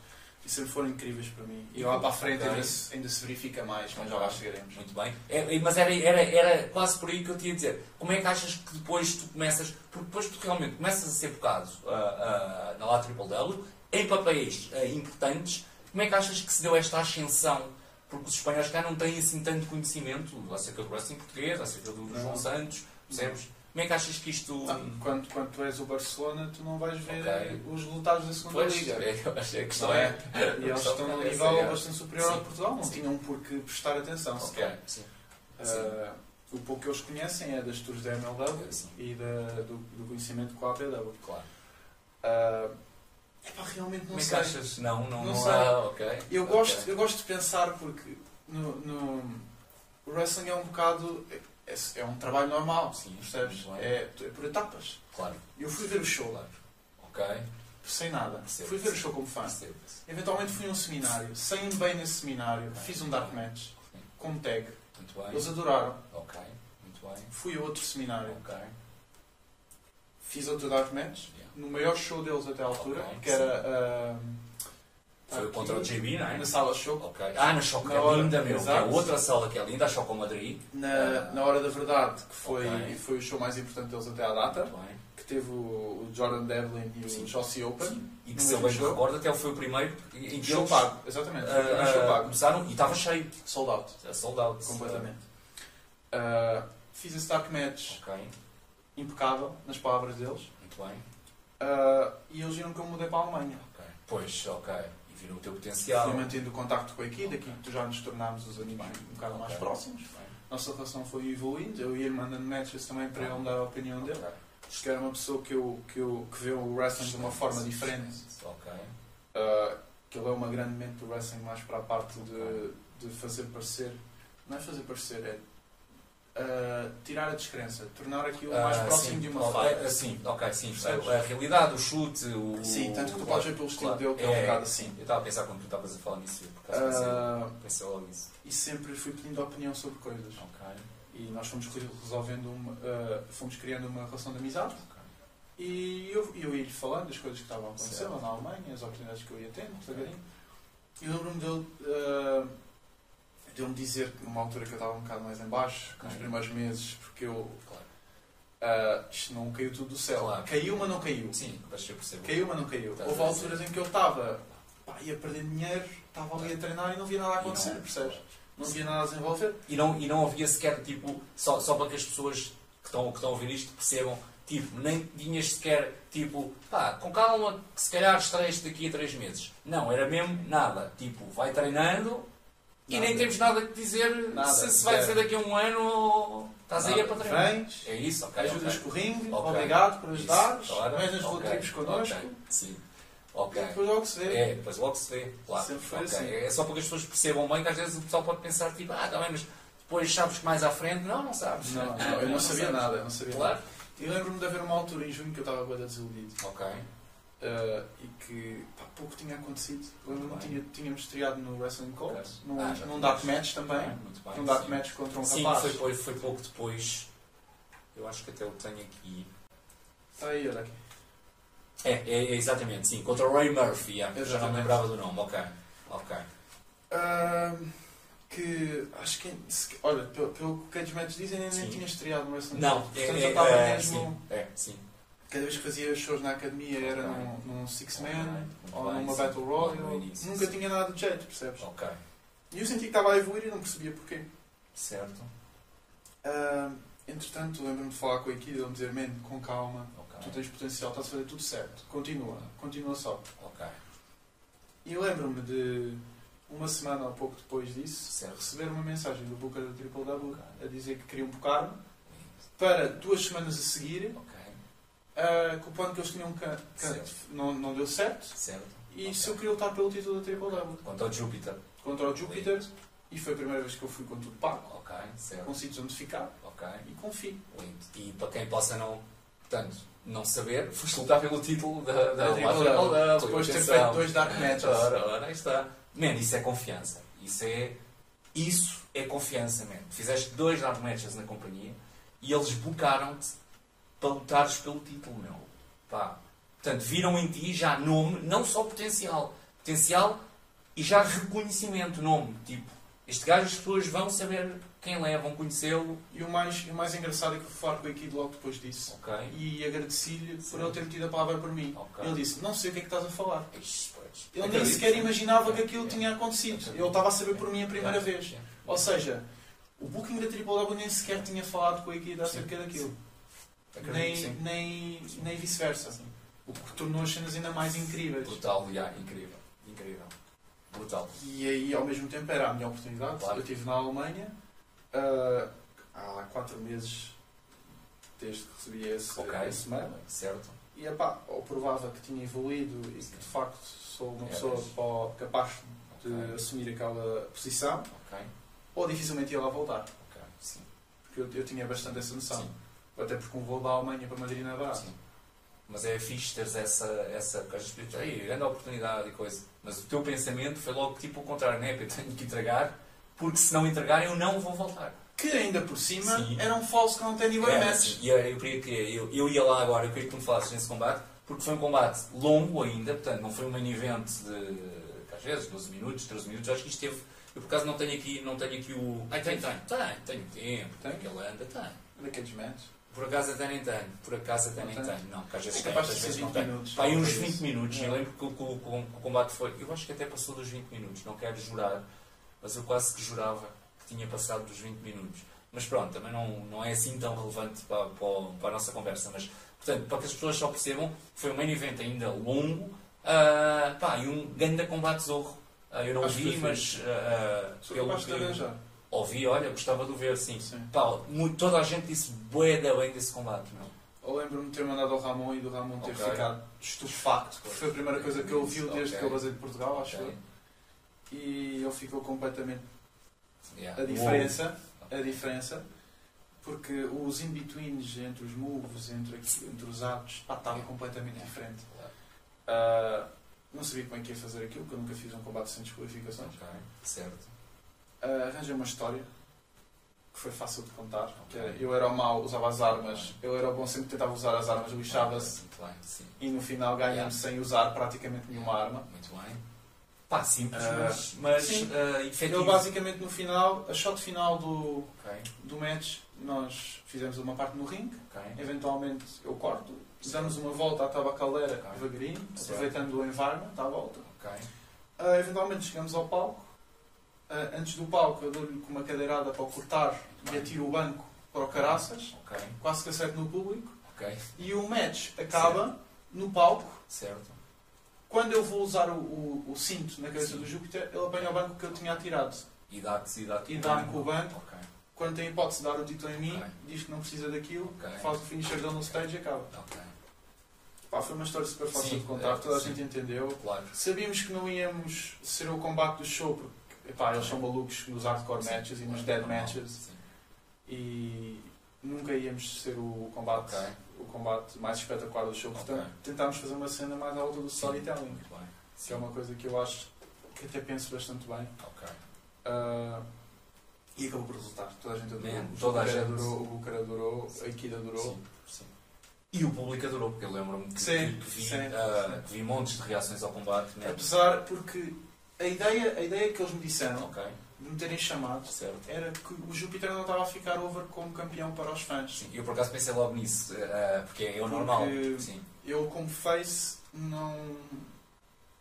Sempre foram incríveis para mim. E lá para a frente ainda se, ainda se verifica mais, mas já lá chegaremos. Muito bem. É, mas era, era, era quase por aí que eu te ia dizer. Como é que achas que depois tu começas. Porque depois tu realmente começas a ser bocado ah, ah, na La Triple W, em papéis ah, importantes, como é que achas que se deu esta ascensão? Porque os espanhóis cá não têm assim tanto conhecimento acerca do wrestling português, acerca do Não. João Santos, Percebes? Como é que achas que isto. Ah, quando, quando tu és o Barcelona, tu não vais ver Ok. os resultados da segunda Pois, liga. é, eu acho que a questão Não é. é? E eles estão num é nível é. bastante superior ao Sim. de Portugal, não Sim. tinham por que prestar atenção Ok, sequer. sim. Ah, o pouco que eles conhecem é das tours da MLW É, e da- do, do conhecimento com a APW. Claro. Ah, epá, realmente não Como é sei. achas? Não, não, Não não, sei. há. Ok. Eu Ok. gosto, eu gosto de pensar porque no, no- o wrestling é um bocado. É, é um trabalho normal, Sim, percebes? É, é por etapas. Claro, Eu fui ver o show, claro. Ok. sem nada. Percebo, Fui ver o show como fã. Percebo. Eventualmente fui a um seminário, saí bem nesse seminário, Ok. fiz um dark match, Sim. como tag. Muito bem. Eles adoraram. Ok. Muito bem. Fui a outro seminário, Ok. fiz outro dark match, Yeah. no maior show deles até à altura, Ok, que era. ah, Foi aqui, contra o JB, não é? Na sala show. Ok. Ah, na Choco Na é hora, linda, meu. Que é exato. outra sala que é linda, a Choco Madrid. Na, na hora da verdade, que foi, Ok. foi o show mais importante deles até à data, que teve o, Jordan Devlin e Sim. o Josie Open. Sim. E que se eu bem me recordo, até foi o primeiro em que Show eles pago, exatamente. primeiro show pago. começaram e estava cheio. Sold out, A sold out. completamente. Ah, fiz esse dark match Ok. impecável, nas palavras deles. Muito bem. Ah, e eles viram que eu mudei para a Alemanha. Ok. Pois, ok. Viram o teu potencial. Fui mantendo o contacto com a equipe, daqui que já nos tornámos os amigos um bocado mais próximos. Nossa relação foi evoluindo, eu ia mandando matches também para ele me dar a opinião dele. Acho que era uma pessoa que, eu, que, eu, que vê o wrestling de uma forma diferente. Uh, que ele é uma grande mente do wrestling mais para a parte de, de fazer parecer, não é fazer parecer, é uh, tirar a descrença, tornar aquilo mais Ah, próximo sim. de uma fight. Sim, ok, sim. A, realidade, o chute, o. Sim, tanto que tu podes ver pelo estilo Claro. dele que é um bocado assim. Eu estava a pensar quando tu estavas a falar nisso, por acaso Uh, pensei logo nisso. e sempre fui pedindo opinião sobre coisas. Ok. E nós fomos resolvendo uma, uh, fomos criando uma relação de amizade. ok. E eu, eu ia-lhe falando das coisas que estavam a acontecer Certo. lá na Alemanha, as oportunidades que eu ia tendo, devagarinho. E lembro-me dele, uh, dele me dizer, numa altura que eu estava um bocado mais em baixo, nos primeiros meses, porque eu, Claro. uh, isto não caiu tudo do céu. Claro. Caiu, mas não caiu. Sim, mas eu percebo. Caiu, mas não caiu. Estás Houve alturas em que eu estava, ia perder dinheiro, estava ali a treinar e não via nada a acontecer, não- percebes? Não via nada a desenvolver. E não, e não havia sequer, tipo, só, só para que as pessoas que estão, que estão a ouvir isto percebam, tipo, nem tinhas sequer, tipo, pá, com calma, que se calhar estreias daqui a três meses. Não, era mesmo nada. Tipo, vai treinando e nem temos nada que dizer Nada, se, se vai zero. ser daqui a um ano ou estás aí é para. Vens, É isso, ok. ajudas ok. com o ringue, Ok. obrigado por ajudares, claro, vens nas ok, okay. connosco. ok, Sim. Ok. E depois logo se vê. É, depois logo se vê, claro. Sempre foi Ok. assim. É só para que as pessoas percebam bem que às vezes o pessoal pode pensar tipo, ah, tá bem, mas depois sabes que mais à frente. Não, não sabes. Não, não, eu não sabia sabes. nada, eu não sabia Claro. nada. E lembro-me de haver uma altura em junho que eu estava bem desiludido Ok. Eh, e que pá, pouco tinha acontecido. Lembro-me tinha, tínhamos estreado no Wrestling Cult, Ok. num, Ah, já num tínhamos. dark match também. Bem. Num sim. contra um Sim, rapaz. foi, foi, foi pouco depois. Eu acho que até eu tenho aqui. Está aí, olha aqui. É, é, é exatamente, sim. Contra o Ray Murphy. yeah. Já não me lembrava do nome. Ok. Ok. Ahm, que acho que, olha, pelo, pelo que o Cage Match dizem, nem, nem Sim. tinha estreado no Wrestling Não, é, Portanto, é, eu estava é, mesmo. sim. É, sim. Cada vez que fazia shows na academia era num, num Six Man ou numa. Battle Royale. Nunca tinha nada de jeito, percebes? Ok. E eu senti que estava a evoluir e não percebia porquê. Certo. Ah, entretanto, lembro-me de falar com a equipe e dizer: Man, com calma, Ok. tu tens potencial, estás a fazer tudo certo, continua, continua só. Ok. E lembro-me de uma semana ou pouco depois disso Certo. receber uma mensagem do Booker da Triple W a dizer que queriam bocar-me para duas semanas a seguir, Ah, com o plano que eles tinham ca- Certo. não, não deu certo. Certo. E Ok. se eu queria lutar pelo título da Triple W Quanto ao Júpiter. contra o Júpiter, e foi a primeira vez que eu fui com tudo pago, Ok. Certo. onde ficar, Ok. e confio. Lindo. E para quem possa não, portanto, não saber, foste lutar pelo título da, da, Da. Depois de ter feito dois Dark Matches. Ora, ora, aí está. Man, isso é confiança. Isso é, isso é confiança, man. Fizeste dois dark matches na companhia e eles bocaram-te para lutares pelo título, meu. Pá. Portanto, viram em ti já nome, não só potencial. Potencial e já reconhecimento, nome. Tipo, este gajo as pessoas vão saber quem é, vão conhecê-lo. E o mais, o mais engraçado é que fui falar com a equipe logo depois disso. Ok. E agradeci-lhe por Sim. ele ter tido a palavra por mim. Ok. Ele disse: Não sei o que é que estás a falar. Pois. Ele nem sequer imaginava que aquilo É. tinha acontecido. Ele estava a saber por mim a primeira É. vez. É. Ou seja, O booking da Triple nem sequer tinha falado com a equipe acerca daquilo. Acredito Nem, nem, nem vice-versa. O que tornou as cenas ainda mais incríveis. Brutal, yeah, incrível. Incrível. Brutal. E aí, ao mesmo tempo, era a minha oportunidade. Claro. Eu estive na Alemanha ah, há 4 meses desde que recebi esse, Ok. esse mail. Certo. E epá, ou provava que tinha evoluído e que de facto sou uma É, pessoa capaz de Ok. assumir aquela posição, Ok. ou dificilmente ia lá voltar. Porque eu, eu tinha bastante essa noção. Sim. Até porque um voo da Alemanha para Madrid não é barato. Sim. Mas é fixe teres essa, essa coisa espiritual. Ei, grande oportunidade e coisa. Mas o teu pensamento foi logo tipo o contrário, né? Eu tenho que entregar, porque se não entregar eu não vou voltar. Que ainda por cima Sim. era um false count anywhere Era match. assim. E eu, eu que eu, eu ia lá agora, eu queria que tu me falasses nesse combate, porque foi um combate longo ainda, portanto não foi um main event de às vezes 12 minutos, 13 minutos, acho que isto teve. Eu por acaso não tenho aqui, não tenho aqui o. Ai, tenho, tenho, tenho, tenho tempo, Tem? que ele anda. Era cage match. Por acaso até nem tenho, por acaso até nem Não tenho, não, porque às vezes É capaz de vezes não 20 tem. minutos. Pá, aí uns É 20 isso. minutos, É. eu lembro que o, o- que o combate foi. Eu acho que até passou dos 20 minutos, não quero jurar, mas eu quase que jurava que tinha passado dos 20 minutos. Mas pronto, também não, não é assim tão relevante para, para, o- para a nossa conversa. Mas, portanto, para que as pessoas só percebam, foi um main event ainda longo ah, pá, e um grande combate zorro. Ah, eu não Acho vi, mas ah, ah, Sou capaz de arranjar. Ouvi, olha, gostava de o ver, sim. Sim. Pá, toda a gente disse bué da bem desse combate, meu. Eu lembro-me de ter mandado ao Ramon e do Ramon ter Ok. ficado estupefacto. Foi a primeira coisa que ele viu desde Ok. que eu basei de Portugal, acho Ok. eu. E ele ficou completamente. Yeah. A diferença, a diferença, porque os in-betweens entre os moves, entre, entre os atos, pá, estava completamente diferente. Ah, não sabia como é que ia fazer aquilo, porque eu nunca fiz um combate sem desqualificações. Certo. Ah, arranjei uma história que foi fácil de contar. que Ok. era, eu era o mau, usava as armas, eu era o bom, sempre tentava usar as armas, lixava-se sim. e no final ganhamos sem usar praticamente nenhuma arma. Muito bem. Pá, simples, Ah, mas, mas sim. ah, efetivo. Ele basicamente no final, a shot final do, Ok, do match, nós fizemos uma parte no ringue, eventualmente eu corto, damos uma volta à tabacaldeira Ok. devagarinho, aproveitando o environment à volta. Ah, eventualmente chegamos ao palco, antes do palco eu dou-lhe com uma cadeirada para o cortar e atiro o banco para o caraças, ok, quase que acerto no público, ok. e o match acaba no palco. Certo. Quando eu vou usar o, o- o cinto na cabeça Sim. do Júpiter, ele apanha o banco que eu tinha atirado. E dá-te dá-te E dá-me com o banco. Ok, Quando tem hipótese de dar o título em mim, diz que não precisa daquilo, faz o finisher dele no stage e acaba. Pá, foi uma história super fácil Sim, de contar, é, toda a sim. gente entendeu. Claro. Sabíamos que não íamos ser o combate do show, porque epá, eles são malucos nos hardcore Sim, matches e nos dead matches sim. e nunca íamos ser o combate, Ok. o combate mais espetacular do show. Portanto, Ok. tentámos fazer uma cena mais à volta do Sim, storytelling, que é uma coisa que eu acho que até penso bastante bem. Ok. Ah, e acabou por resultar. Toda a gente adorou. Man, toda a gente. adorou, o Booker adorou, a Ikida adorou. Sim, sim. E o público adorou, porque eu lembro-me que, Sim, que vi, sim, sim. que vi montes de reações ao combate. Né? Apesar, porque a ideia, a ideia que eles me disseram, Ok, de me terem chamado, certo. era que o Júpiter não estava a ficar over como campeão para os fãs. Sim, eu por acaso pensei logo nisso, ah, porque é o Porque- normal. Sim, Eu, como face, não,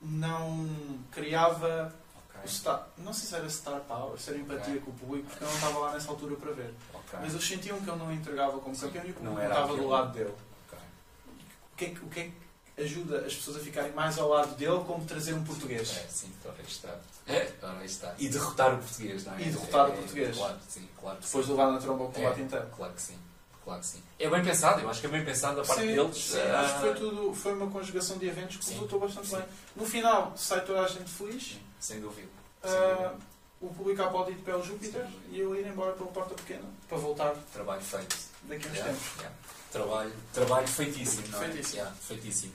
não criava o ok, star, não sei se era star power, se era empatia Ok. com o público, porque eu não estava lá nessa altura para ver. Mas eles sentiam que ele não entregava como Sim, campeão e o público não estava do lado dele. O que, é que, o que é que ajuda as pessoas a ficarem mais ao lado dele como trazer um português? É, sim, ora está. É, ora aí está. E derrotar o português, não é? E derrotar o É, é, português. Claro, sim, claro. que Depois sim. de levar na tromba o combate É. inteiro. Claro que sim. Claro que sim. É bem pensado, eu acho que é bem pensado da parte Sim, deles. sim, ah, acho que foi tudo, foi uma conjugação de eventos que resultou bastante sim. bem. No final, sai toda a gente feliz, sim, Sem dúvida. Sem ah, dúvida. o público a aplaudir de pé ao Júpiter e eu ir embora pela porta pequena para voltar Trabalho feito. daqui a uns Yeah, tempos. yeah. Trabalho, trabalho feitíssimo, não é? Feitíssimo. Yeah, feitíssimo.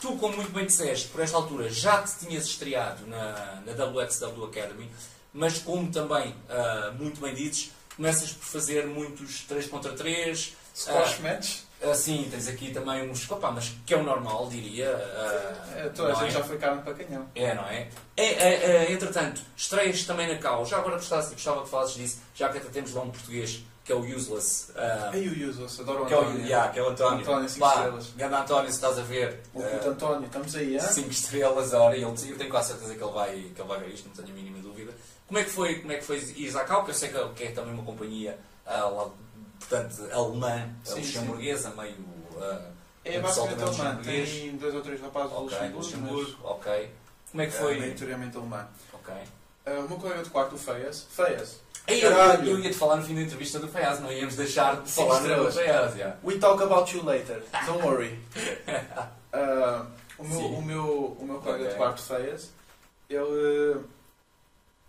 Tu, como muito bem disseste, por esta altura já te tinhas estreado na, na WXW Academy, mas como também, ah, muito bem dizes, começas por fazer muitos 3 contra 3, Squash match, assim, tens aqui também uns, opa, mas que é o normal, diria. ah, toda a gente é? já foi carne para canhão. É, não é? É, é, é, entretanto, estreias também na CAU. Já agora gostava, gostava que falasses disso, já que até temos lá um português que é o Useless. Aí o Usos, adoro o que é o, António. yeah, que é o António. António, cinco Pá, estrelas. Grande António, se estás a ver. O puto António, estamos aí, hã? 5 estrelas, ora, ele, eu tenho quase certeza que ele, vai, que ele vai ver isto, não tenho a mínima dúvida. Como é que foi, como é que foi Cal? Que eu sei que é, que é também uma companhia ah, lá, portanto, alemã, Sim, luxemburguesa, meio. ah, É basicamente alemã. Tem dois ou três rapazes do ok, Luxemburgo, Luxemburgo, ok. Como é que é foi? maioritariamente alemã. Ok. Ah, o meu colega de quarto, o Feias, Feias, Ei, eu, eu ia te falar no fim da entrevista do Fayaz, não íamos deixar de falar do. Fayaz. Yeah. We talk about you later, don't worry. Ah, o, meu, Sim. o, meu, o meu colega Ok. de quarto, Feias, ele.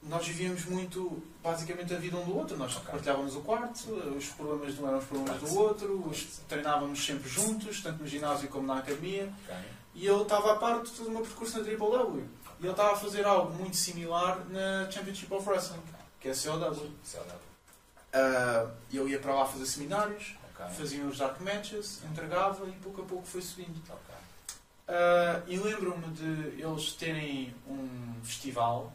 Nós vivíamos muito, basicamente, a vida um do outro. Nós Ok. partilhávamos o quarto, os problemas não eram os problemas do outro, os, treinávamos sempre juntos, tanto no ginásio como na academia. Ok. E eu estava a par de todo o meu percurso na Triple W. E ele estava a fazer algo muito similar na Championship of Wrestling, que é a COW. Verdade. Ah, eu ia para lá fazer seminários, Ok. fazia os dark matches, entregava e pouco a pouco foi subindo. Ok. Ah, e lembro-me de eles terem um festival,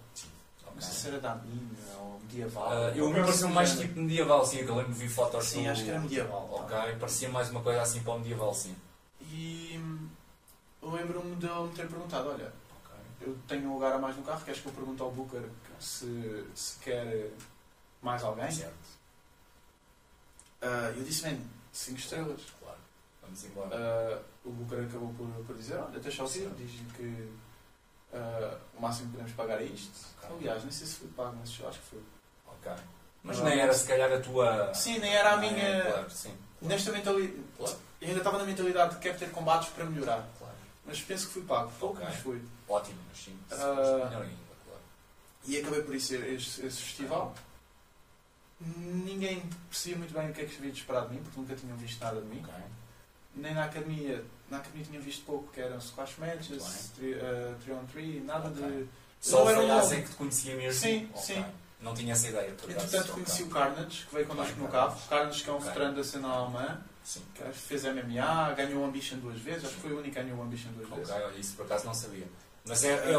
Ok. não sei se era da mina ou medieval. Ah, eu me pareceu mais tipo medieval, sim, que eu lembro de ver fotos Sim, do- acho que era medieval. Ok, parecia mais uma coisa assim para o medieval, sim. E hum, eu lembro-me de ele me ter perguntado: olha. Eu tenho um lugar a mais no carro, queres que eu pergunte ao Booker se, se quer mais alguém? Certo, Ah, eu disse: man, 5 estrelas. claro. Vamos embora. Ah, o Booker acabou por, por dizer: olha, ouvir, Certo. diz que ah, o máximo que podemos pagar é isto. Ok. Aliás, nem sei se foi pago, mas acho que foi. Ok. Mas nem era se calhar a tua. Sim, nem era a Não é? minha. Claro, sim. Nesta mentalidade. Claro. Eu ainda estava na mentalidade de quero ter combates para melhorar. Mas penso que fui pago. Pouco, Ok. mas fui. Ótimo, mas sim. Ah. Melhor ainda, claro. E acabei por ser esse, esse festival. Ninguém percebia muito bem o que é que havia de esperar de mim, porque nunca tinham visto nada de mim. Ok. Nem na academia. Na academia tinham visto pouco, que eram squash matches, Muito 3 on 3, nada Ok. de. Só Não o era um é que te conhecia mesmo? Sim, sim. Não tinha essa ideia. Entretanto, conheci o Carnage, que veio connosco no carro. Carnage, que é um veterano da cena alemã, Sim. que fez MMA, ganhou o Ambition duas vezes. Acho que foi o único que ganhou o Ambition duas vezes. olha, isso por acaso não sabia. Mas é, ele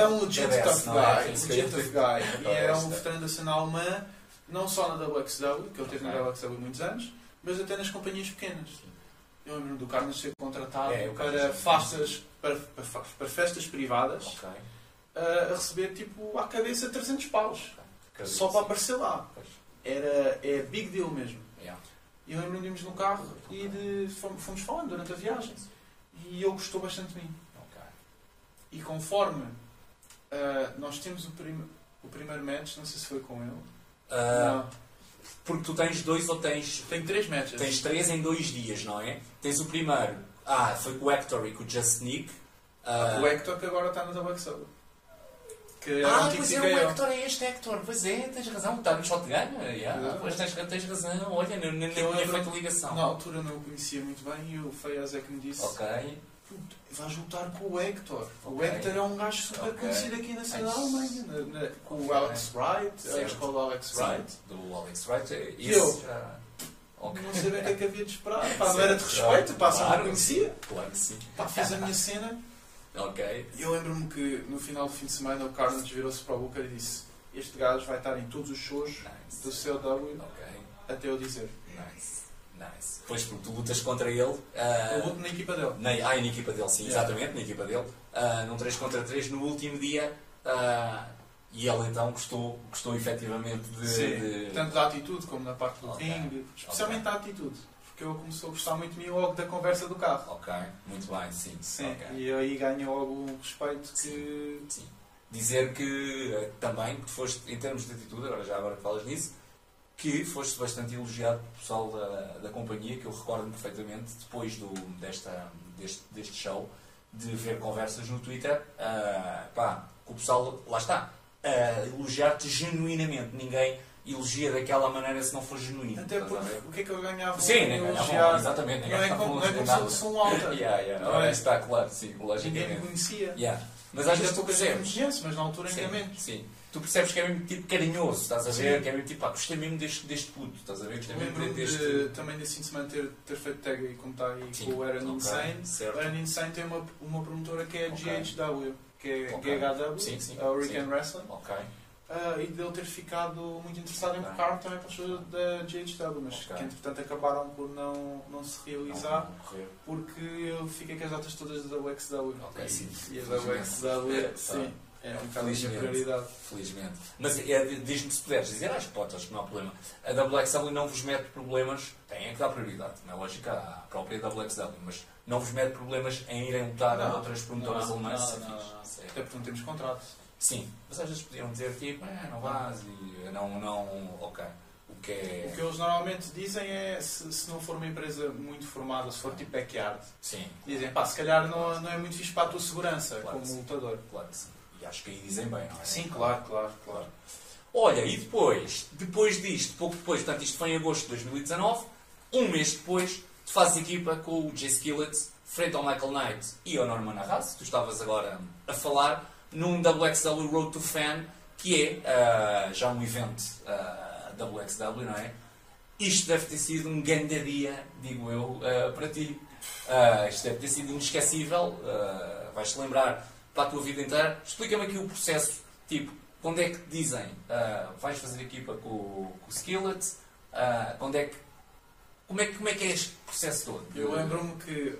é um legit badass, tough não guy, é? um legit tough guy. E é um Esta. veterano da cena alemã, não só na WXW, que ele teve Ok. na WXW muitos anos, mas até nas companhias pequenas. Eu lembro do Carlos ser contratado É, para, festas, para, para, para festas privadas Ok. a, receber tipo à cabeça 300 paus. Acredito, Só para aparecer lá. Era, é big deal mesmo. E eu lembro-me de irmos no carro e de, fomos, fomos falando durante a viagem. E ele gostou bastante de mim. E conforme ah, nós temos o, prim- o primeiro match, não sei se foi com ele. Não. porque tu tens dois ou tens. Tem três matches. Tens três em dois dias, não é? Tens o primeiro. Ah, foi com o Hector e com o Just Nick. Ah, O Hector que agora está na WXW. Que Ah, um tipo pois é, o. Hector é este Hector. Pois é, tens razão. Está no shotgun. Yeah. Pois tens, tens razão. Olha, nem, nem tinha feito ligação. Na altura não o conhecia muito bem e o Feias é que me disse Ok. "Puto, vais lutar com o Hector. O. Hector é um gajo super Ok. conhecido aqui na cena Nice. Alemanha. na- na- com o. Alex Wright, a escola Alex Sim, Wright. do Alex Wright. é- E Isso eu? já. Ok. Não sabia o que é que havia de esperar. Pá, não era de respeito, pá, só Claro. não conhecia. Claro que sim. Pá, fiz a minha cena. Ok. E eu lembro-me que no final do fim de semana o Carlos virou-se para o Booker e disse: Este gajo vai estar em todos os shows do Nice. COW Ok. até eu dizer. Nice. Nice. Pois porque tu lutas contra ele. Eu ah, luto na equipa dele. na, ah, na equipa dele, sim, Yeah. exatamente, na equipa dele. ah, num 3 contra 3 no último dia. ah, e ele então gostou, gostou efetivamente de. De- tanto da atitude como na parte do Ok. ringue, especialmente da atitude, porque ele começou a gostar muito de mim logo da conversa do carro. Ok, muito bem, sim. Sim, ok. e aí ganhou logo um respeito que. Sim. Dizer que eh, também que foste, em termos de atitude, agora já agora que falas nisso, que foste bastante elogiado pelo pessoal da, da companhia, que eu recordo-me perfeitamente, depois do, desta, deste, deste show, de ver conversas no Twitter, ah, pá, que o pessoal, lá está, a elogiar-te genuinamente. Ninguém elogia daquela maneira se não for genuíno. Até a porque o que é que eu ganhava? Sim, nem elogiar? exatamente. Não ninguém é como, não é como se sou um alta. Yeah, yeah, Não é? Está claro, sim, Ninguém me logicamente. conhecia. Yeah. Mas às vezes tu percebes. mas na altura ainda menos. sim. Tu percebes que é mesmo tipo carinhoso, estás a ver? Sim. Que é mesmo tipo, pá, gostei mesmo deste, deste puto, estás a ver? Gostei mesmo deste. de, também desse fim de semana ter, ter feito tag aí, como está aí Sim, com o Aaron ok, Insane. Certo. Aaron Insane tem uma, uma promotora que é Ok. GHW, que é Ok. GHW, Sim, sim, a Hurricane sim. Wrestling. Ok. Ah, e dele ter ficado muito interessado em tocar também para as pessoas da GHW, mas Ok. que entretanto acabaram por não, não se realizar Não, não porque eu fiquei com as datas todas da WXW. Ok, e, sim. e a da WXW, É, sim. É um bocado a Felizmente. prioridade. Felizmente. Mas é, diz-me se puderes dizer, podes, acho que não há problema. A WXW não vos mete problemas, tem é que dar prioridade, não é lógico à própria WXW, mas não vos mete problemas em irem lutar a Não, outras promotoras não, alemãs. não, é não, não. é- Até porque não temos contrato. Sim, mas às vezes podiam dizer tipo, é, não vás e não, não, ok. O que é. O que eles normalmente dizem é, se, se não for uma empresa muito formada, se for tipo backyard, Sim, dizem, pá, se calhar não, não é muito fixe para a tua segurança Claro como lutador. claro que sim. E acho que aí dizem bem, não é? Sim, claro, claro, claro. Olha, e depois, depois disto, pouco depois, portanto isto foi em agosto de 2019, um mês depois, tu fazes equipa com o Jay Skillett, frente ao Michael Knight e ao Norman Arras, tu estavas agora a falar, num WXW Road to Fan, que é ah, já um evento ah, WXW, não é? Isto deve ter sido um grande dia, digo eu, ah, para ti. Isto deve ter sido inesquecível, vais-te lembrar para a tua vida inteira. Explica-me aqui o processo, tipo, quando é que te dizem vais fazer equipa com, com o Skillet, quando é que, como, é, como é que é este processo todo? Eu lembro-me que,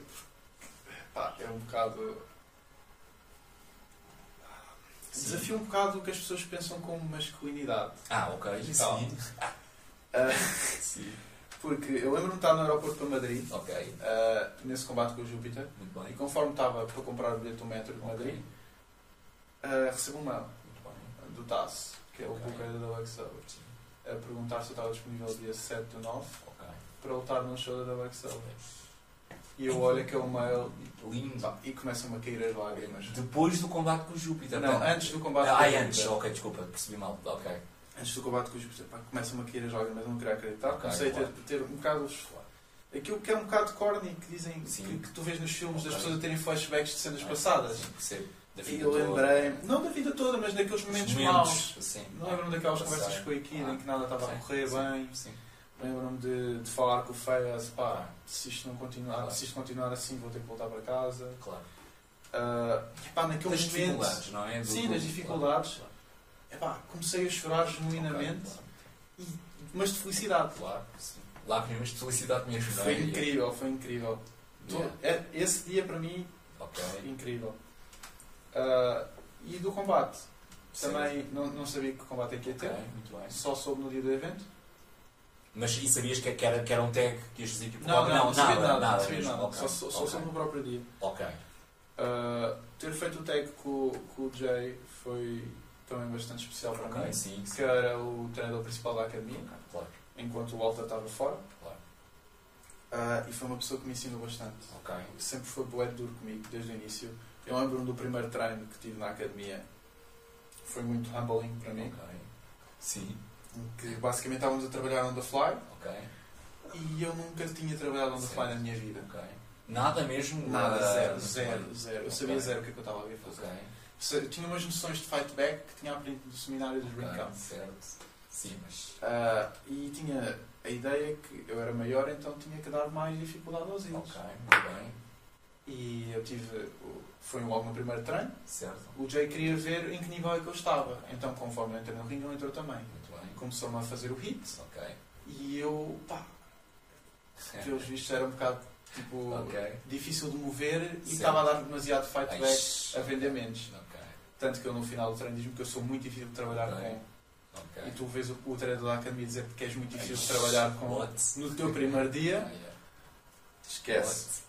pá, é um bocado... Sim. Desafia um bocado o que as pessoas pensam como masculinidade. Ah, ok, sim. Ah, sim. porque eu lembro-me de estar no aeroporto para Madrid, Ok, ah, nesse combate com o Júpiter, e conforme estava para comprar o bilhete do metro de Madrid, Ok, ah, recebo um mail do TAS, que é o Ok. bloqueio da Sim, a perguntar se eu estava disponível dia 7 do 9 ok. para lutar num show da WXW. E eu olho aquele mail Lindo. pá, e começam-me a cair as lágrimas. Depois do combate com o Júpiter. Não, antes do combate Ah, com o antes, Júpiter. ok, desculpa, percebi mal. Ok. Antes do combate com o Júpiter, pá, começam-me a cair as lágrimas, eu não queria acreditar. Ok, Comecei a claro. ter, ter um bocado aquilo que é um bocado corny, que dizem que, que tu vês nos filmes das Ok. pessoas a terem flashbacks de cenas Ah, passadas. Sim, E eu lembrei, não da vida toda, mas daqueles Os momentos maus. Sim. Não lembro-me daquelas conversas com a Akira em que nada estava a correr sim, bem. Sim. Lembro-me de, de falar com o Feias, pá, se isto não continuar, Claro. se isto continuar assim vou ter que voltar para casa. Claro. Ah, e pá, naquele Das momento, dificuldades, não é? Do- Sim, das dificuldades. Claro, epá, comecei a chorar genuinamente, Ok, e, mas de felicidade. Claro, sim. Lágrimas de felicidade mesmo, é? Foi incrível, foi incrível. Yeah. É- Esse dia para mim, Ok. incrível. Ah, e do combate, Sim. também não, não sabia que combate é que ia ter, muito bem. só soube no dia do evento. Mas e sabias que, que, era, que era um tag que ias fazer equipa? Não, não, não, sabia nada, nada, não sabia nada. Ok, Só, só, só ok. soube no próprio dia. Ok. Uh, ter feito o tag com, com o Jay foi também bastante especial para Ok, mim, sim. que sim. era o treinador principal da academia, Ok, Claro, enquanto o Walter estava fora. claro. Uh, e foi uma pessoa que me ensinou bastante. Ok. Sempre foi bué duro comigo, desde o início. Eu lembro-me do primeiro treino que tive na academia. Foi muito humbling para mim. Ok. Que basicamente estávamos a trabalhar on the fly e eu nunca tinha trabalhado on the fly na minha vida. Nada mesmo? Nada, ah, zero, zero, zero. Eu sabia zero o que é que eu estava a fazer. Ok. Se- Eu tinha umas noções de fight back que tinha aprendido do seminário dos Ring Camp. certo. Sim, mas. Ah, e tinha a ideia que eu era maior, então tinha que dar mais dificuldade aos eles. Ok, muito bem. E eu tive. Foi logo no primeiro treino. Certo. O Jay queria ver em que nível é que eu estava. Então, conforme eu entrei no ringue, ele entrou também. Começou-me a fazer o hit Ok. e eu, pá, pelos vistos era um bocado tipo, Ok. difícil de mover e estava a dar demasiado fight Ai, back a vender menos. Ok. Tanto que eu no final do treino diz-me que eu sou muito difícil de trabalhar Ok. com. E tu vês o, o treinador da academia dizer que és muito difícil de trabalhar com. What? No teu primeiro dia, Ah, yeah. esquece.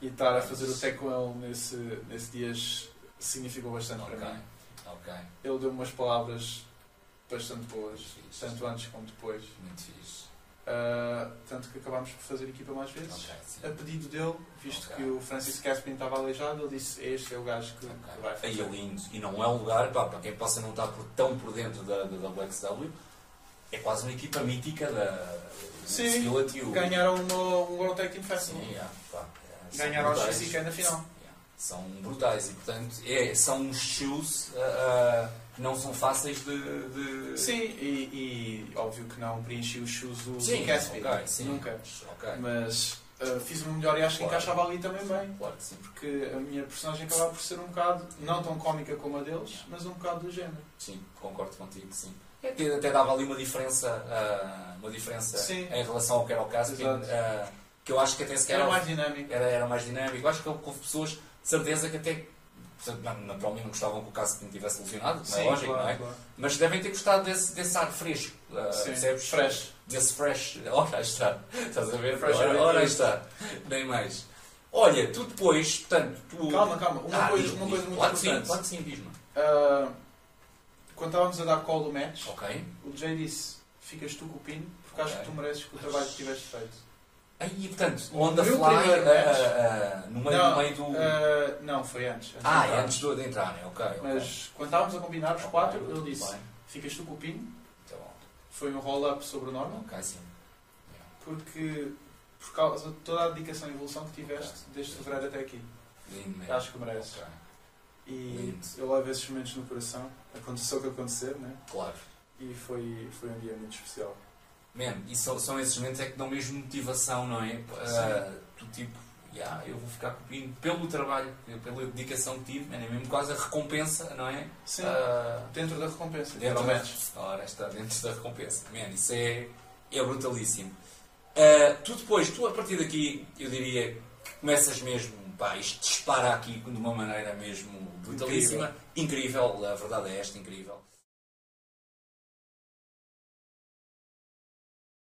E estar a fazer o com ele nesse, nesse dia significou bastante para mim. Ele deu-me umas palavras bastante boas, fixe. tanto antes como depois. Muito fixe. Ah, tanto que acabámos por fazer equipa mais vezes. Ok, sim. A pedido dele, visto Ok. que o Francis Caspin estava aleijado, ele disse: Este é o gajo que, que vai Ok. Aí fazer. é lindo. E não é um lugar, pá, para quem possa não estar por, tão por dentro da, da, da WXW, é quase uma equipa mítica da Sim, Skillet o- Ganharam uma, um World Tag Team Festival. Sim, yeah, pá, é, Ganharam os brutais. XCK na final. Yeah, São brutais e, portanto, é, são uns shoes ah, ah, que não são fáceis de. de... Sim, e, e óbvio que não preenchi os shoes do, Sim, do Caspin. ok, sim. Nunca. Ok. Mas ah, fiz o melhor e acho que Claro. encaixava ali também bem. Claro que sim. Porque a minha personagem acabava por ser um bocado, não tão cómica como a deles, mas um bocado do género. Sim, concordo contigo, sim. Até, até dava ali uma diferença, ah, uma diferença Sim. em relação ao que era o Exato. ah, que eu acho que até sequer Era mais dinâmico. era, era mais dinâmico. Eu acho que houve pessoas, de certeza, que até portanto, não- naturalmente não gostavam que o caso me tivesse lesionado, como é lógico, claro, não é? claro. Mas devem ter gostado desse, desse ar fresco, uh, Sim, percebes? fresh. Desse fresh. Ora, está. Estás a ver? Fresh ora, ora, está. Nem mais. Olha, tu depois, portanto, tu... Calma, calma. Uma Ah, coisa, diz-me, uma coisa muito claro que sim, importante. claro que sim, diz-me. Ah, quando estávamos a dar call do match, Ok. o Jay disse: Ficas tu com o pino, porque acho Ok. que tu mereces com o trabalho que tiveste feito. Aí, portanto, on the fly, uh, uh, uh, no meio, não, no meio do... ah, não, foi antes. antes de ah, é entrar. antes do- de entrarem, ok. ok. Mas quando estávamos a combinar os quatro, Ok, ele disse: bem, Ficas tu com o pino. tá bom. Foi um roll-up sobre o Norman, Ok, sim. porque por causa de toda a dedicação e evolução que tiveste desde fevereiro até aqui. Lindo mesmo. Acho que mereces. Ok, E Lindo. eu levo esses momentos no coração. Aconteceu o que acontecer, né? Claro. E foi, foi um dia muito especial. Man, e são, são esses momentos é que dão mesmo motivação, não é? Uh, tu tipo, yeah, eu vou ficar com o Pino pelo trabalho, pela dedicação que tive, man, é mesmo quase a recompensa, não é? Sim, Uh, dentro da recompensa. dentro da, ora, está dentro da recompensa. Man, isso é, é brutalíssimo. Uh, tu depois, tu a partir daqui, eu diria que começas mesmo, pá, isto dispara aqui de uma maneira mesmo brutalíssima, incrível, a verdade é esta, incrível.